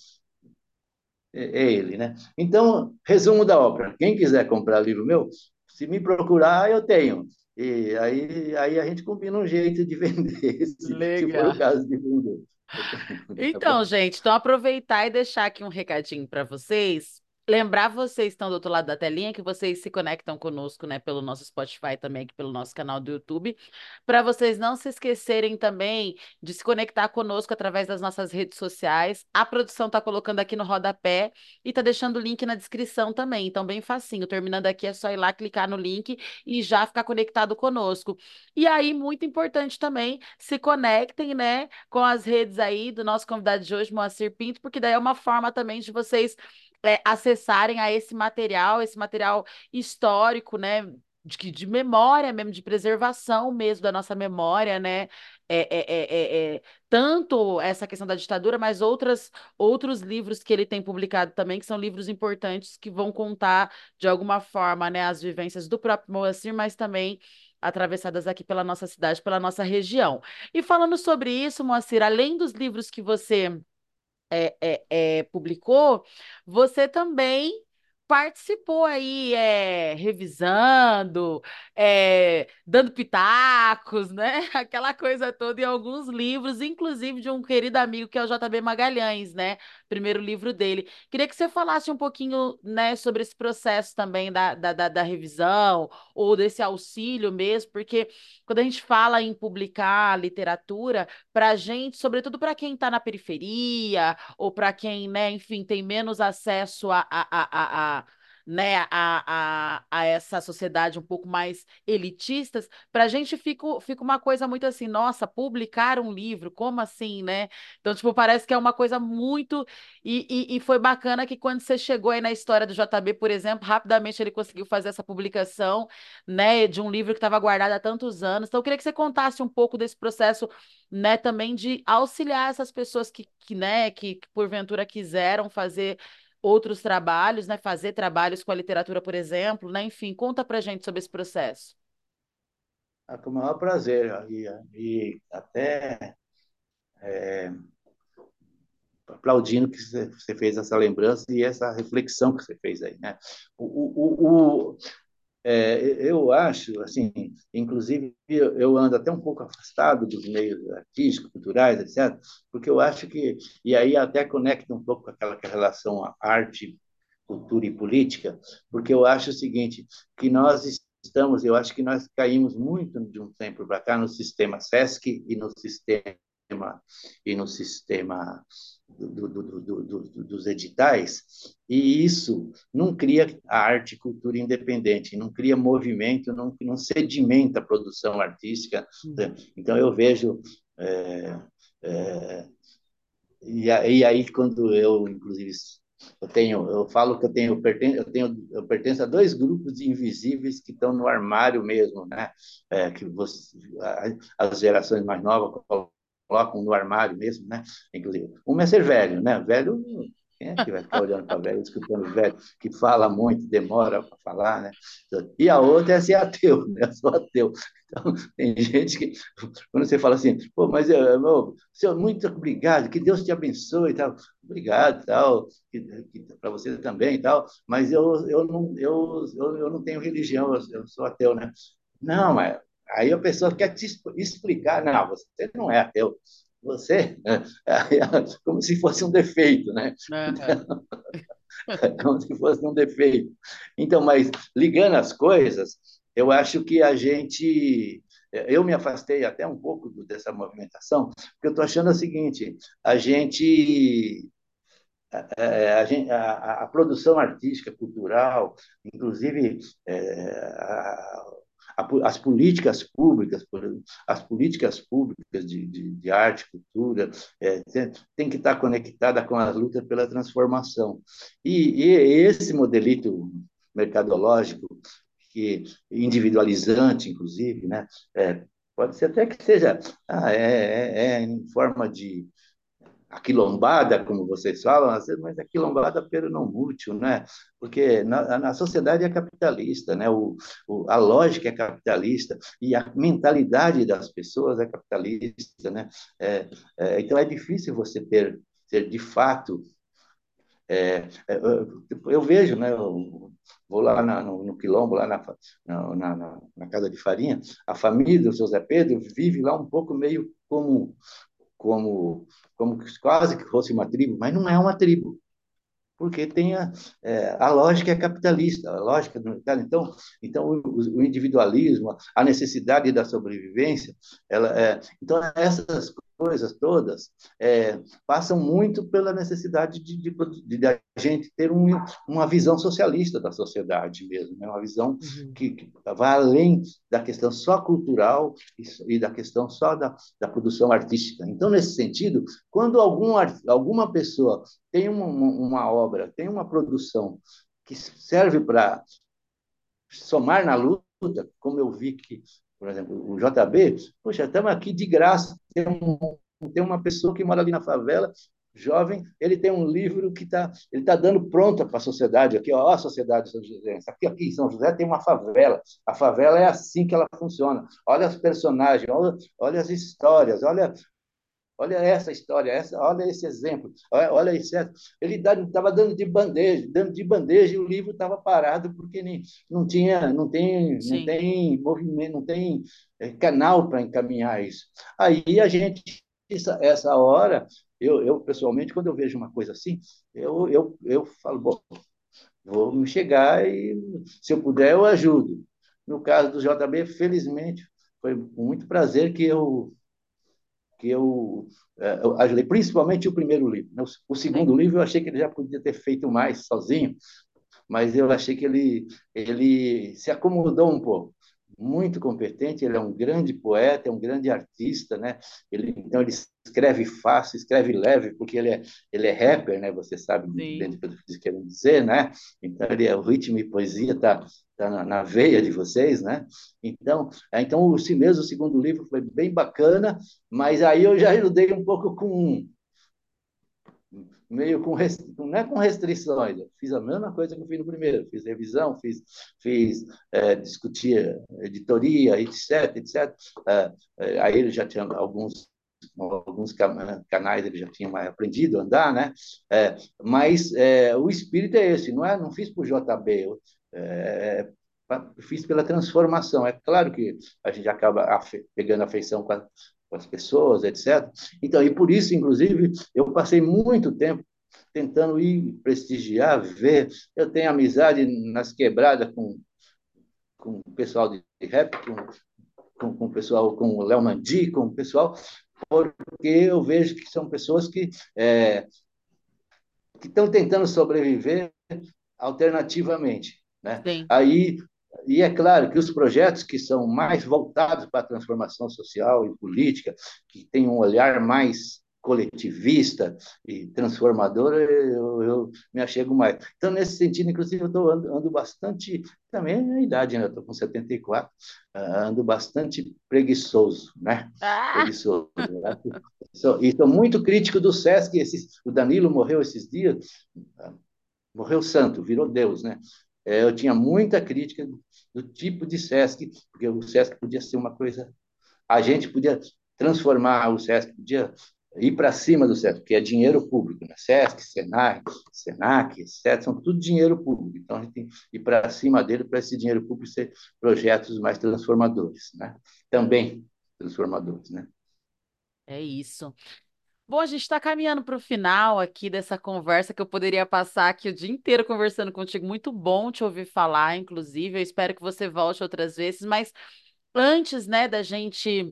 Speaker 2: É, é ele, né? Então, resumo da obra. Quem quiser comprar livro meu, se me procurar, eu tenho. E aí, aí a gente combina um jeito de vender, se, se for o caso de vender.
Speaker 1: Então, gente, então aproveitar e deixar aqui um recadinho para vocês. Lembrar vocês que estão do outro lado da telinha que vocês se conectam conosco, né, pelo nosso Spotify também, aqui pelo nosso canal do YouTube, para vocês não se esquecerem também de se conectar conosco através das nossas redes sociais. A produção está colocando aqui no rodapé e está deixando o link na descrição também, então bem facinho. Terminando aqui é só ir lá clicar no link e já ficar conectado conosco. E aí, muito importante também, se conectem, né, com as redes aí do nosso convidado de hoje, Moacir Pinto, porque daí é uma forma também de vocês é, acessarem a esse material, esse material histórico, né? De, de memória mesmo, de preservação mesmo da nossa memória, né? É, é, é, é, tanto essa questão da ditadura, mas outras, outros livros que ele tem publicado também, que são livros importantes que vão contar, de alguma forma, né, as vivências do próprio Moacir, mas também atravessadas aqui pela nossa cidade, pela nossa região. E falando sobre isso, Moacir, além dos livros que você é, é, é, publicou, você também participou aí, é, revisando, é, dando pitacos, né? Aquela coisa toda em alguns livros, inclusive de um querido amigo que é o JB Magalhães, né? Primeiro livro dele. Queria que você falasse um pouquinho, né, sobre esse processo também da, da, da, da revisão ou desse auxílio mesmo, porque quando a gente fala em publicar literatura, para gente, sobretudo para quem está na periferia ou para quem, né, enfim, tem menos acesso a, a, a, a né, a, a, a essa sociedade um pouco mais elitistas, para a gente fica, fica uma coisa muito assim, nossa, publicar um livro, como assim, né? Então, tipo, parece que é uma coisa muito. E, e, e foi bacana que quando você chegou aí na história do JB, por exemplo, rapidamente ele conseguiu fazer essa publicação, né, de um livro que estava guardado há tantos anos. Então, eu queria que você contasse um pouco desse processo, né, também de auxiliar essas pessoas que, que né, que, que porventura quiseram fazer outros trabalhos, né? Fazer trabalhos com a literatura, por exemplo, né? Enfim, conta para gente sobre esse processo.
Speaker 2: Ah, com o maior prazer e, e até é, aplaudindo que você fez essa lembrança e essa reflexão que você fez aí, né? O, o, o, é, eu acho, assim, inclusive eu ando até um pouco afastado dos meios artísticos, culturais, etc., porque eu acho que, e aí até conecta um pouco com aquela relação arte, cultura e política, porque eu acho o seguinte, que nós estamos, eu acho que nós caímos muito de um tempo para cá no sistema SESC e no sistema e no sistema do, do, do, dos editais, e isso não cria arte e cultura independente, não cria movimento, não, não sedimenta a produção artística. Né? Então, eu vejo. É, é, e, aí, quando eu, inclusive, eu tenho, eu falo que eu tenho, eu pertenço, eu tenho, eu pertenço a dois grupos invisíveis que estão no armário mesmo, né? É, que você, as gerações mais novas colocam no armário mesmo, né? Inclusive, uma é ser velho, né? Velho, quem é que vai ficar olhando para velho, escutando velho, que fala muito, demora para falar, né? E a outra é ser ateu, né? Eu sou ateu. Então, tem gente que, quando você fala assim, pô, mas eu, meu, senhor, muito obrigado, que Deus te abençoe e tal. Obrigado, tal, para você também e tal, mas eu, eu, não, eu, eu, eu não tenho religião, eu, eu sou ateu, né? Não, mas Aí a pessoa quer te explicar, não, você não é ateu, você é, como se fosse um defeito, né? É. como se fosse um defeito. Então, mas ligando as coisas, eu acho que a gente eu me afastei até um pouco dessa movimentação, porque eu estou achando o seguinte: a gente, a, a, a, produção artística, cultural, inclusive a, as políticas públicas, as políticas públicas de, de, de arte, cultura, é, tem, tem, que estar conectada com as lutas pela transformação. E, e esse modelito mercadológico, que individualizante, inclusive, né, é, pode ser até que seja ah, é, é, é em forma de aquilombada, como vocês falam, mas aquilombada pelo não mútil, né? Porque na, na sociedade é capitalista, né? O, o, a lógica é capitalista e a mentalidade das pessoas é capitalista, né? É, é, então é difícil você ter, ter de fato é, é eu vejo, né, eu vou lá na, no, no, Quilombo, lá na, na, na, na, Casa de Farinha, a família do José Pedro vive lá um pouco meio como, como, como quase que fosse uma tribo, mas não é uma tribo, porque tem a, é, a lógica é capitalista, a lógica do. Então, então o, o individualismo, a necessidade da sobrevivência, ela, é, então essas coisas todas é, passam muito pela necessidade de, de, de, de a gente ter um, uma visão socialista da sociedade mesmo, né? uma visão uhum. que, que, vai além da questão só cultural e, e da questão só da, da, produção artística. Então, nesse sentido, quando algum, alguma pessoa tem uma, uma obra, tem uma produção que serve para somar na luta, como eu vi que por exemplo, o JB, poxa, estamos aqui de graça, tem, um, tem uma pessoa que mora ali na favela, jovem, ele tem um livro que está ele tá dando pronta para a sociedade aqui, ó, a sociedade de São José. Aqui, aqui em São José tem uma favela. A favela é assim que ela funciona. Olha os personagens, olha, olha as histórias, olha Olha essa história, essa, olha esse exemplo, olha, olha esse. Ele estava dando de bandeja, dando de bandeja e o livro estava parado porque nem, não tinha, não tem, não tem movimento, não tem é, canal para encaminhar isso. Aí a gente essa, essa hora, eu, eu pessoalmente quando eu vejo uma coisa assim, eu eu, eu falo, bom, vou me chegar e se eu puder eu ajudo. No caso do JB, felizmente, foi com muito prazer que eu que eu, é, eu ajudei, principalmente o primeiro livro. Né? O segundo livro eu achei que ele já podia ter feito mais sozinho, mas eu achei que ele, ele se acomodou um pouco muito competente, ele é um grande poeta, é um grande artista, né? Ele, então ele escreve fácil, escreve leve, porque ele é, ele é rapper, né? Você sabe bem do que eu quero dizer, né? Então ele é o ritmo e poesia tá, tá na, na, veia de vocês, né? Então, é, então esse mesmo segundo livro foi bem bacana, mas aí eu já ajudei um pouco com meio com, não é com restrições, eu fiz a mesma coisa que eu fiz no primeiro, fiz revisão, fiz, fiz é, discutir editoria, etc, etc. É, é, aí ele já tinha alguns alguns canais ele já tinha mais aprendido a andar, né? É, mas é, o espírito é esse, não é? Não fiz por JB, eu, é, fiz pela transformação. É claro que a gente acaba pegando afeição com a, com as pessoas, etc. Então, e por isso, inclusive, eu passei muito tempo tentando ir prestigiar, ver. Eu tenho amizade nas quebradas com, com o pessoal de rap, com, com, com o pessoal, com o Léo Mandi, com o pessoal, porque eu vejo que são pessoas que, é, que estão tentando sobreviver alternativamente. Né? Aí e é claro que os projetos que são mais voltados para a transformação social e política, que têm um olhar mais coletivista e transformador, eu, eu me achego mais. Então, nesse sentido, inclusive, eu estou ando, ando, bastante, também é a idade, né? Estou com 74, ah, ando bastante preguiçoso, né? Ah! Preguiçoso. Né? E estou muito crítico do SESC, esses, o Danilo morreu esses dias, ah, morreu santo, virou Deus, né? É, eu tinha muita crítica do tipo de SESC, porque o SESC podia ser uma coisa. A gente podia transformar o SESC, podia ir para cima do SESC, porque é dinheiro público, né? SESC, SENAC, SENAC, etc., são tudo dinheiro público. Então, a gente tem que ir para cima dele para esse dinheiro público ser projetos mais transformadores, né? Também transformadores, né?
Speaker 1: É isso. Bom, a gente está caminhando para o final aqui dessa conversa que eu poderia passar aqui o dia inteiro conversando contigo. Muito bom te ouvir falar, inclusive. Eu espero que você volte outras vezes, mas antes, né, da gente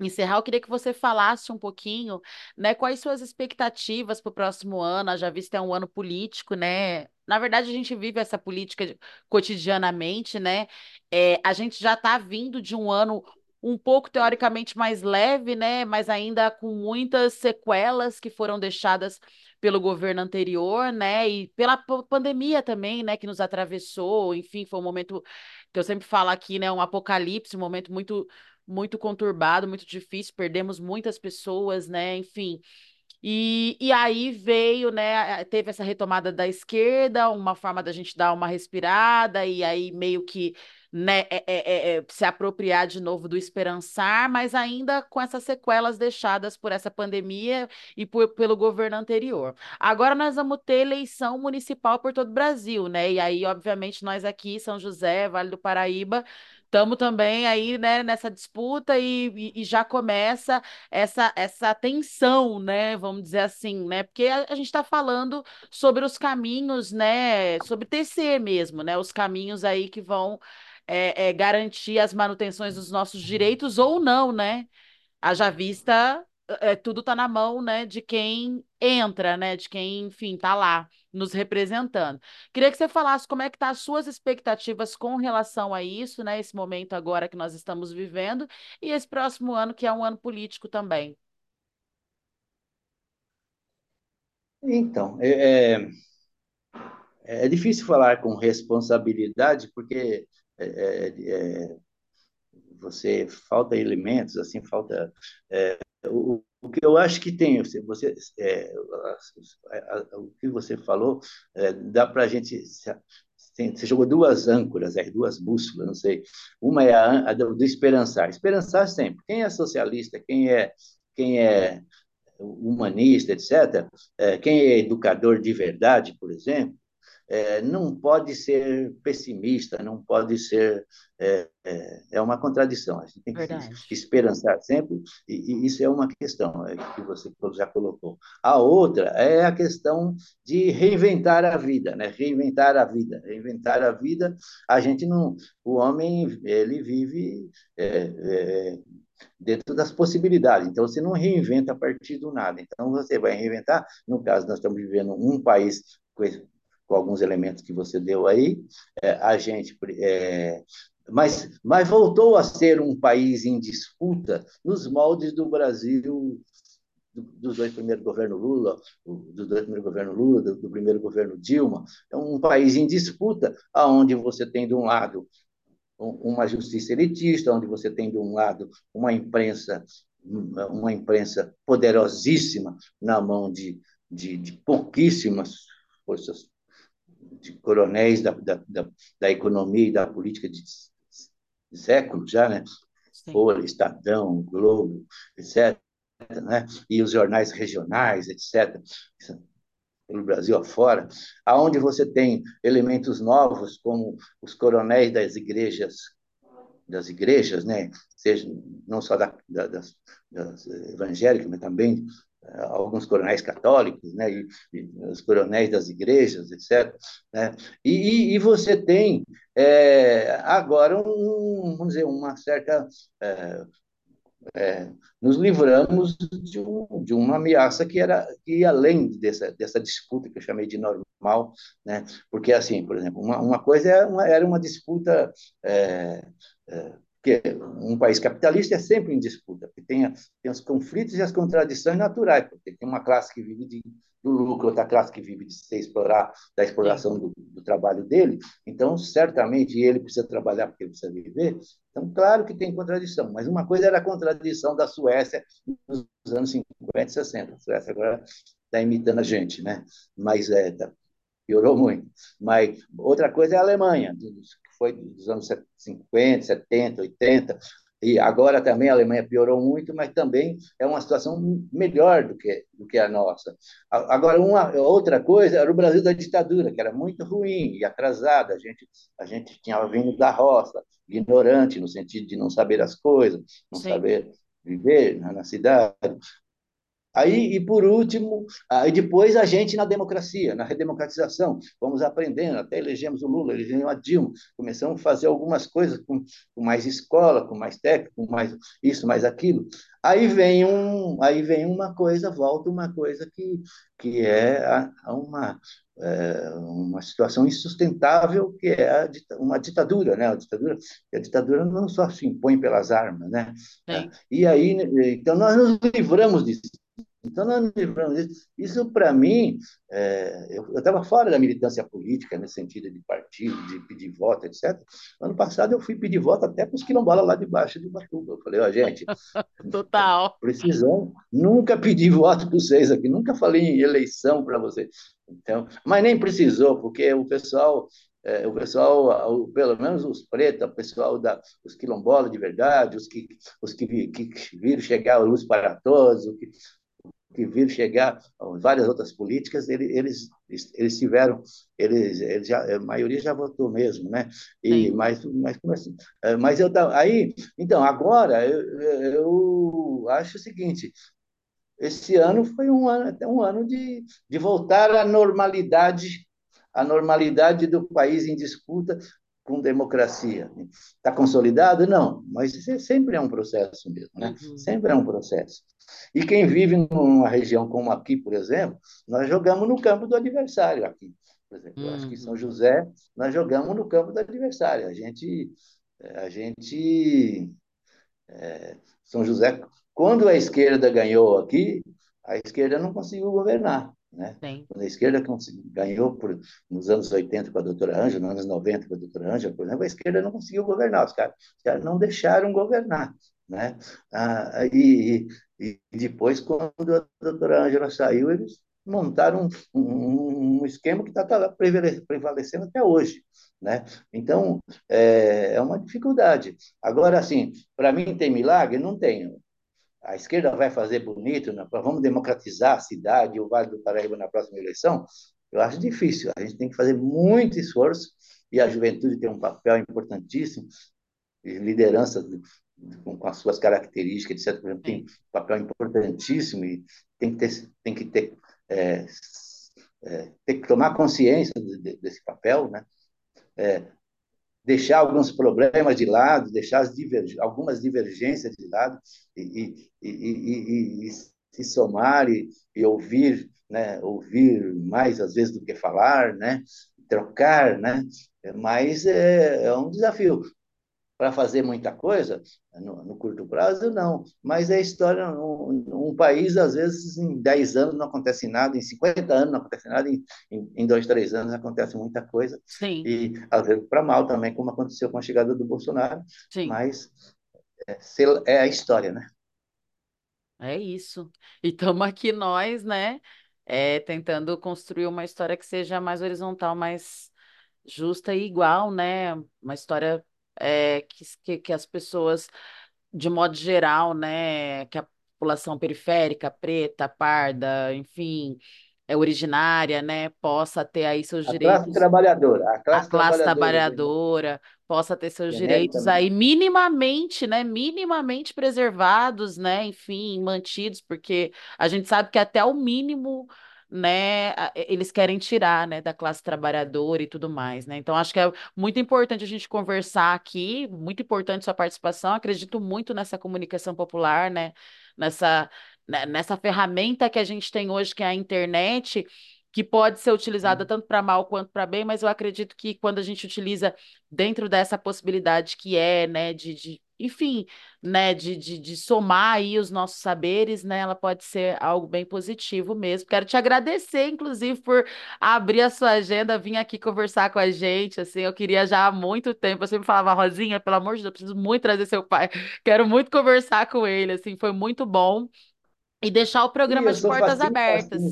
Speaker 1: encerrar, eu queria que você falasse um pouquinho, né, quais suas expectativas para o próximo ano, já visto é um ano político, né? Na verdade, a gente vive essa política cotidianamente, né? É, a gente já está vindo de um ano um pouco teoricamente mais leve, né? Mas ainda com muitas sequelas que foram deixadas pelo governo anterior, né? E pela pandemia também, né? Que nos atravessou. Enfim, foi um momento que eu sempre falo aqui, né? Um apocalipse, um momento muito, muito conturbado, muito difícil. Perdemos muitas pessoas, né? Enfim. E, e aí veio, né? Teve essa retomada da esquerda, uma forma da gente dar uma respirada, e aí meio que né, é, é, é, se apropriar de novo do esperançar, mas ainda com essas sequelas deixadas por essa pandemia e por, pelo governo anterior. Agora nós vamos ter eleição municipal por todo o Brasil, né? E aí, obviamente, nós aqui, São José, Vale do Paraíba, Estamos também aí, né, nessa disputa e, e, e, já começa essa, essa tensão, né, vamos dizer assim, né, porque a, a gente está falando sobre os caminhos, né, sobre tecer mesmo, né, os caminhos aí que vão é, é, garantir as manutenções dos nossos direitos ou não, né? Haja vista, é, tudo está na mão, né, de quem entra, né, de quem, enfim, está lá nos representando. Queria que você falasse como é que tá as suas expectativas com relação a isso, né, esse momento agora que nós estamos vivendo e esse próximo ano que é um ano político também.
Speaker 2: Então, é, é, é difícil falar com responsabilidade, porque é, é, é, você falta elementos, assim, falta é, o, o, que eu acho que tem, você, é, o que você falou, é, dá para a gente você jogou duas âncoras, aí, duas bússolas, não sei. Uma é a, a do, do, esperançar. Esperançar sempre. Quem é socialista, quem é quem é humanista, etc., é, quem é educador de verdade, por exemplo, é, não pode ser pessimista, não pode ser. É, é, é uma contradição. A gente tem que Verdade. esperançar sempre, e, e, isso é uma questão é, que você já colocou. A outra é a questão de reinventar a vida, né? Reinventar a vida. Reinventar a vida, a gente não. O homem, ele vive. É, é, dentro das possibilidades. Então, você não reinventa a partir do nada. Então, você vai reinventar. No caso, nós estamos vivendo um país com alguns elementos que você deu aí. É, a gente. É, mas, mas voltou a ser um país em disputa nos moldes do Brasil dos dois primeiros governos Lula, dos dois primeiros governos Lula, do, do, primeiro governo Dilma, é um país em disputa, aonde você tem de um lado uma justiça elitista, onde você tem de um lado uma imprensa uma imprensa poderosíssima na mão de, de, de pouquíssimas forças de coronéis da, da, da, da, economia e da política de, de séculos já, né? Folha, Estadão, Globo, etc. Né? E os jornais regionais, etc. Pelo Brasil afora, aonde você tem elementos novos como os coronéis das igrejas das igrejas, né? seja não só da, da, das, das, evangélicas, mas também alguns coronéis católicos, né? E, e, os coronéis das igrejas, etc. Né? E, e você tem é, agora um, vamos dizer, uma certa é, é, nos livramos de, um, de, uma ameaça que era que ia além dessa, dessa disputa que eu chamei de normal, né? Porque assim, por exemplo, uma, uma coisa era é uma, era uma disputa é, é, que um país capitalista é sempre em disputa, porque tem, tem os conflitos e as contradições naturais, porque tem uma classe que vive de, do lucro, outra classe que vive de se explorar, da exploração do, do, trabalho dele, então certamente ele precisa trabalhar porque precisa viver, então claro que tem contradição, mas uma coisa era a contradição da Suécia nos anos 50 e 60, a Suécia agora está imitando a gente, né? mas é, tá, piorou muito, mas outra coisa é a Alemanha, foi dos anos 50, 70, 80, e agora também a Alemanha piorou muito, mas também é uma situação melhor do que, do que a nossa. Agora, uma outra coisa era o Brasil da ditadura, que era muito ruim e atrasada. A gente, a gente tinha vindo da roça, ignorante, no sentido de não saber as coisas, não Sim. saber viver na cidade. Aí, e por último, aí depois a gente na democracia, na redemocratização, vamos aprendendo, até elegemos o Lula, elegemos a Dilma, começamos a fazer algumas coisas com, com mais escola, com mais técnico, com mais isso, mais aquilo. Aí vem, um, aí vem uma coisa, volta uma coisa que, que é uma, é uma situação insustentável, que é a, uma ditadura, né? A ditadura, a ditadura não só se impõe pelas armas, né? Sim. E aí, então nós nos livramos disso. Então, nós nos livramos disso. Isso, para mim, é, eu estava fora da militância política, nesse sentido de partido, de pedir voto, etc. Ano passado, eu fui pedir voto até para os quilombolas lá debaixo de Batuba. Eu falei, ó, oh, gente,
Speaker 1: Total.
Speaker 2: precisamos, nunca pedi voto para vocês aqui, nunca falei em eleição para vocês. Então, mas nem precisou, porque o pessoal é, o pessoal, pelo menos os pretos, o pessoal da, os quilombolas de verdade, os que, os que, que viram chegar a luz para todos, o que, que viram chegar várias outras políticas, eles, eles tiveram, eles, eles já, a maioria já votou mesmo, né? E, mas, mas, assim, é, mas eu aí, então, agora eu, eu acho o seguinte, esse ano foi um ano, até um ano de, de voltar à normalidade, à normalidade do país em disputa com democracia. Está consolidado? Não, mas sempre é um processo mesmo, né? Uhum. Sempre é um processo. E quem vive numa região como aqui, por exemplo, nós jogamos no campo do adversário aqui. Por exemplo, uhum. acho que São uhum. José, nós jogamos no campo do adversário. A gente, a gente, é, São José, quando a esquerda ganhou aqui, a esquerda não conseguiu governar. Né? Quando a esquerda ganhou por, nos anos 80 com a doutora Ângela, nos anos 90 com a doutora Ângela, por exemplo, a esquerda não conseguiu governar, os caras, os caras não deixaram governar. Né? Ah, e, e, depois, quando a doutora Ângela saiu, eles montaram um, um, um esquema que está tá prevalecendo até hoje. Né? Então, é, é uma dificuldade. Agora, assim, para mim tem milagre? Não tem. A esquerda vai fazer bonito, né? vamos democratizar a cidade, o Vale do Paraíba na próxima eleição? Eu acho difícil. A gente tem que fazer muito esforço e a juventude tem um papel importantíssimo, liderança com, as suas características, etc. Por exemplo, tem um papel importantíssimo e tem que ter, tem que ter, é, é, tem que tomar consciência de, desse papel, né? É, deixar alguns problemas de lado, deixar diverg... algumas divergências de lado e, e, e, e se somar e, ouvir né? ouvir mais às vezes do que falar, né? trocar, né? mas é, é um desafio para fazer muita coisa, no, no, curto prazo, não. Mas é história, um, um, país, às vezes, em 10 anos não acontece nada, em 50 anos não acontece nada, em, em, em dois, três anos acontece muita coisa.
Speaker 1: Sim.
Speaker 2: E, às vezes, para mal também, como aconteceu com a chegada do Bolsonaro.
Speaker 1: Sim.
Speaker 2: Mas é, é a história, né?
Speaker 1: É isso. E estamos aqui nós, né, é, tentando construir uma história que seja mais horizontal, mais justa e igual, né? Uma história é, que, que, as pessoas, de modo geral, né, que a população periférica, preta, parda, enfim, é originária, né, possa ter aí seus
Speaker 2: a
Speaker 1: direitos.
Speaker 2: Classe trabalhadora,
Speaker 1: a classe, a classe trabalhadora, possa ter seus direitos aí minimamente, né, minimamente preservados, né, enfim, mantidos, porque a gente sabe que até o mínimo né, eles querem tirar, né, da classe trabalhadora e tudo mais, né? Então acho que é muito importante a gente conversar aqui, muito importante sua participação. Acredito muito nessa comunicação popular, né, nessa né, nessa ferramenta que a gente tem hoje, que é a internet, que pode ser utilizada tanto para mal quanto para bem, mas eu acredito que quando a gente utiliza dentro dessa possibilidade que é, né, de, de enfim, né, de, de, de, somar aí os nossos saberes, né, ela pode ser algo bem positivo mesmo. Quero te agradecer, inclusive, por abrir a sua agenda, vir aqui conversar com a gente, assim, eu queria já há muito tempo, eu sempre falava, Rosinha, pelo amor de Deus, preciso muito trazer seu pai, quero muito conversar com ele, assim, foi muito bom, e deixar o programa de portas abertas.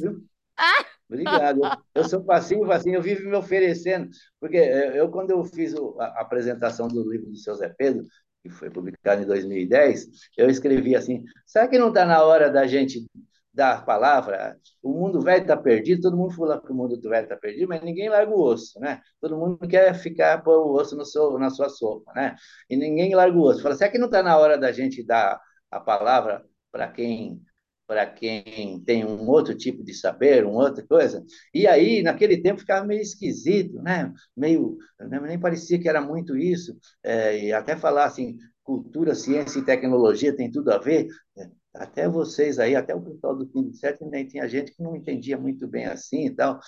Speaker 2: Ah! Obrigado. Eu sou facinho, facinho, eu vivo me oferecendo, porque eu, quando eu fiz a apresentação do livro do seu Zé Pedro, que foi publicado em 2010, eu escrevi assim: será que não está na hora da gente dar a palavra? O mundo velho está perdido, todo mundo fala que o mundo velho está perdido, mas ninguém larga o osso, né? Todo mundo quer ficar pôr o osso no seu, na sua sopa, né? E ninguém larga o osso. Fala, será que não está na hora da gente dar a palavra para quem para quem tem um outro tipo de saber, uma outra coisa. E aí, naquele tempo, ficava meio esquisito, né? meio, né? nem parecia que era muito isso. É, e até falar assim, cultura, ciência e tecnologia tem tudo a ver. É, até vocês aí, até o pessoal do 15 7, nem tinha gente que não entendia muito bem assim e tal.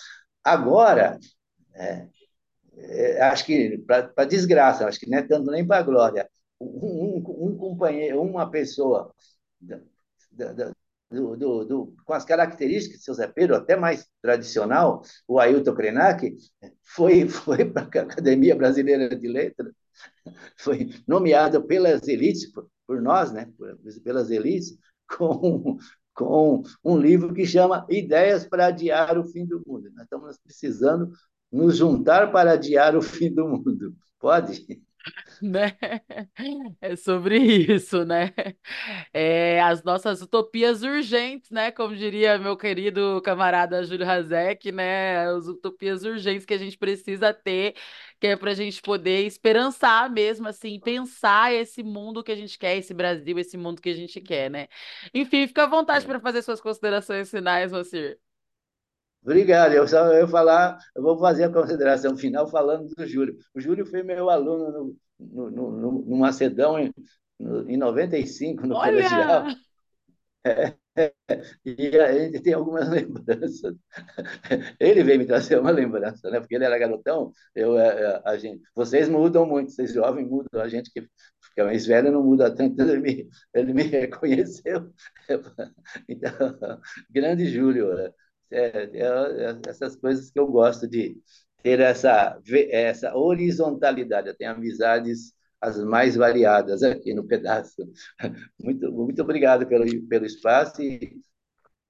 Speaker 2: Agora, é, é, acho que, para desgraça, acho que não é tanto nem para glória, um, um, um companheiro, uma pessoa da, da, do, do, do, com as características do seu Zé Pedro, até mais tradicional, o Ailton Krenak, foi, foi para a Academia Brasileira de Letras, foi nomeado pelas elites, por, por nós, né, pelas elites, com, com um livro que chama Ideias para Adiar o Fim do Mundo. Nós estamos precisando nos juntar para adiar o fim do mundo. Pode?
Speaker 1: né? É sobre isso, né? É, as nossas utopias urgentes, né? Como diria meu querido camarada Júlio Hazek, né? As utopias urgentes que a gente precisa ter, que é para a gente poder esperançar mesmo, assim, pensar esse mundo que a gente quer, esse Brasil, esse mundo que a gente quer, né? Enfim, fica à vontade é. para fazer suas considerações finais, Moacir.
Speaker 2: Obrigado. Eu só eu falar, eu vou fazer a consideração final falando do Júlio. O Júlio foi meu aluno no, no, no, no Macedão em, no, em 95, no Olha! colegial. É, é, e a gente tem algumas lembranças. Ele veio me trazer uma lembrança, né? Porque ele era garotão. Eu, a, é, é, a gente, vocês mudam muito, vocês jovens mudam. A gente que fica mais velho não muda tanto. Ele me, ele me reconheceu. Então, grande Júlio. Né? É, é, essas coisas que eu gosto de ter essa, essa horizontalidade. Eu tenho amizades as mais variadas aqui no pedaço. Muito, muito obrigado pelo, pelo espaço e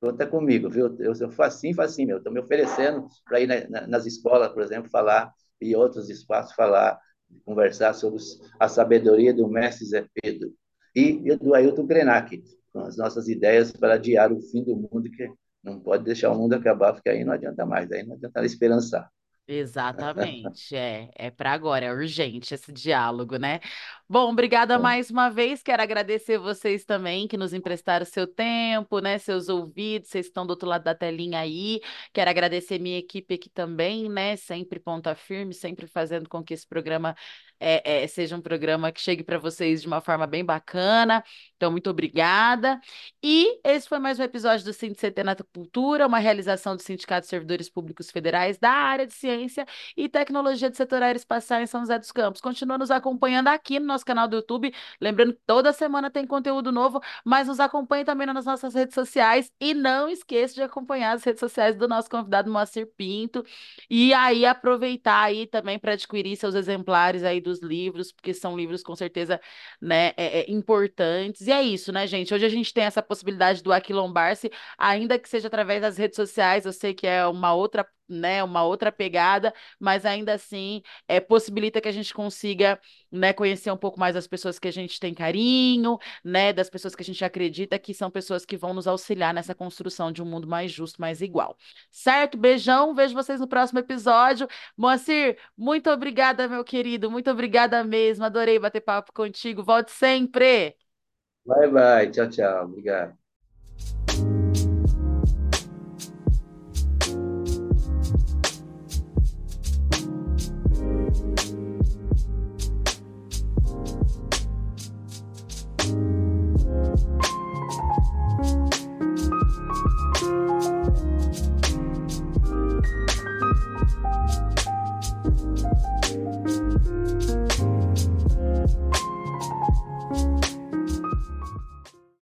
Speaker 2: conta comigo, viu? Eu, eu facinho, facinho, eu estou me oferecendo para ir na, nas escolas, por exemplo, falar e outros espaços falar, conversar sobre a sabedoria do mestre Zé Pedro e do Ailton Krenak, com as nossas ideias para adiar o fim do mundo que não pode deixar o mundo acabar, porque aí não adianta mais, aí não adianta esperançar.
Speaker 1: Exatamente, é, é para agora, é urgente esse diálogo, né? Bom, obrigada mais uma vez. Quero agradecer vocês também que nos emprestaram seu tempo, né? Seus ouvidos, vocês estão do outro lado da telinha aí. Quero agradecer minha equipe aqui também, né? Sempre ponta firme, sempre fazendo com que esse programa é, é, seja um programa que chegue para vocês de uma forma bem bacana. Então, muito obrigada. E esse foi mais um episódio do CT na Cultura, uma realização do Sindicato de Servidores Públicos Federais da área de Ciência e Tecnologia do Setor Aeroespacial em São José dos Campos. Continua nos acompanhando aqui no nosso canal do YouTube. Lembrando que toda semana tem conteúdo novo, mas nos acompanhe também nas nossas redes sociais e não esqueça de acompanhar as redes sociais do nosso convidado Moacir Pinto e aí aproveitar aí também para adquirir seus exemplares aí dos livros, porque são livros com certeza, né, é, é, importantes e é isso, né, gente? Hoje a gente tem essa possibilidade do aquilombar-se, ainda que seja através das redes sociais, eu sei que é uma outra né, uma outra pegada, mas ainda assim é, possibilita que a gente consiga, né, conhecer um pouco mais das pessoas que a gente tem carinho, né, das pessoas que a gente acredita que são pessoas que vão nos auxiliar nessa construção de um mundo mais justo, mais igual. Certo? Beijão, vejo vocês no próximo episódio. Moacir, muito obrigada, meu querido, muito obrigada mesmo, adorei bater papo contigo, volte sempre!
Speaker 2: Bye, bye, tchau, tchau, obrigado. you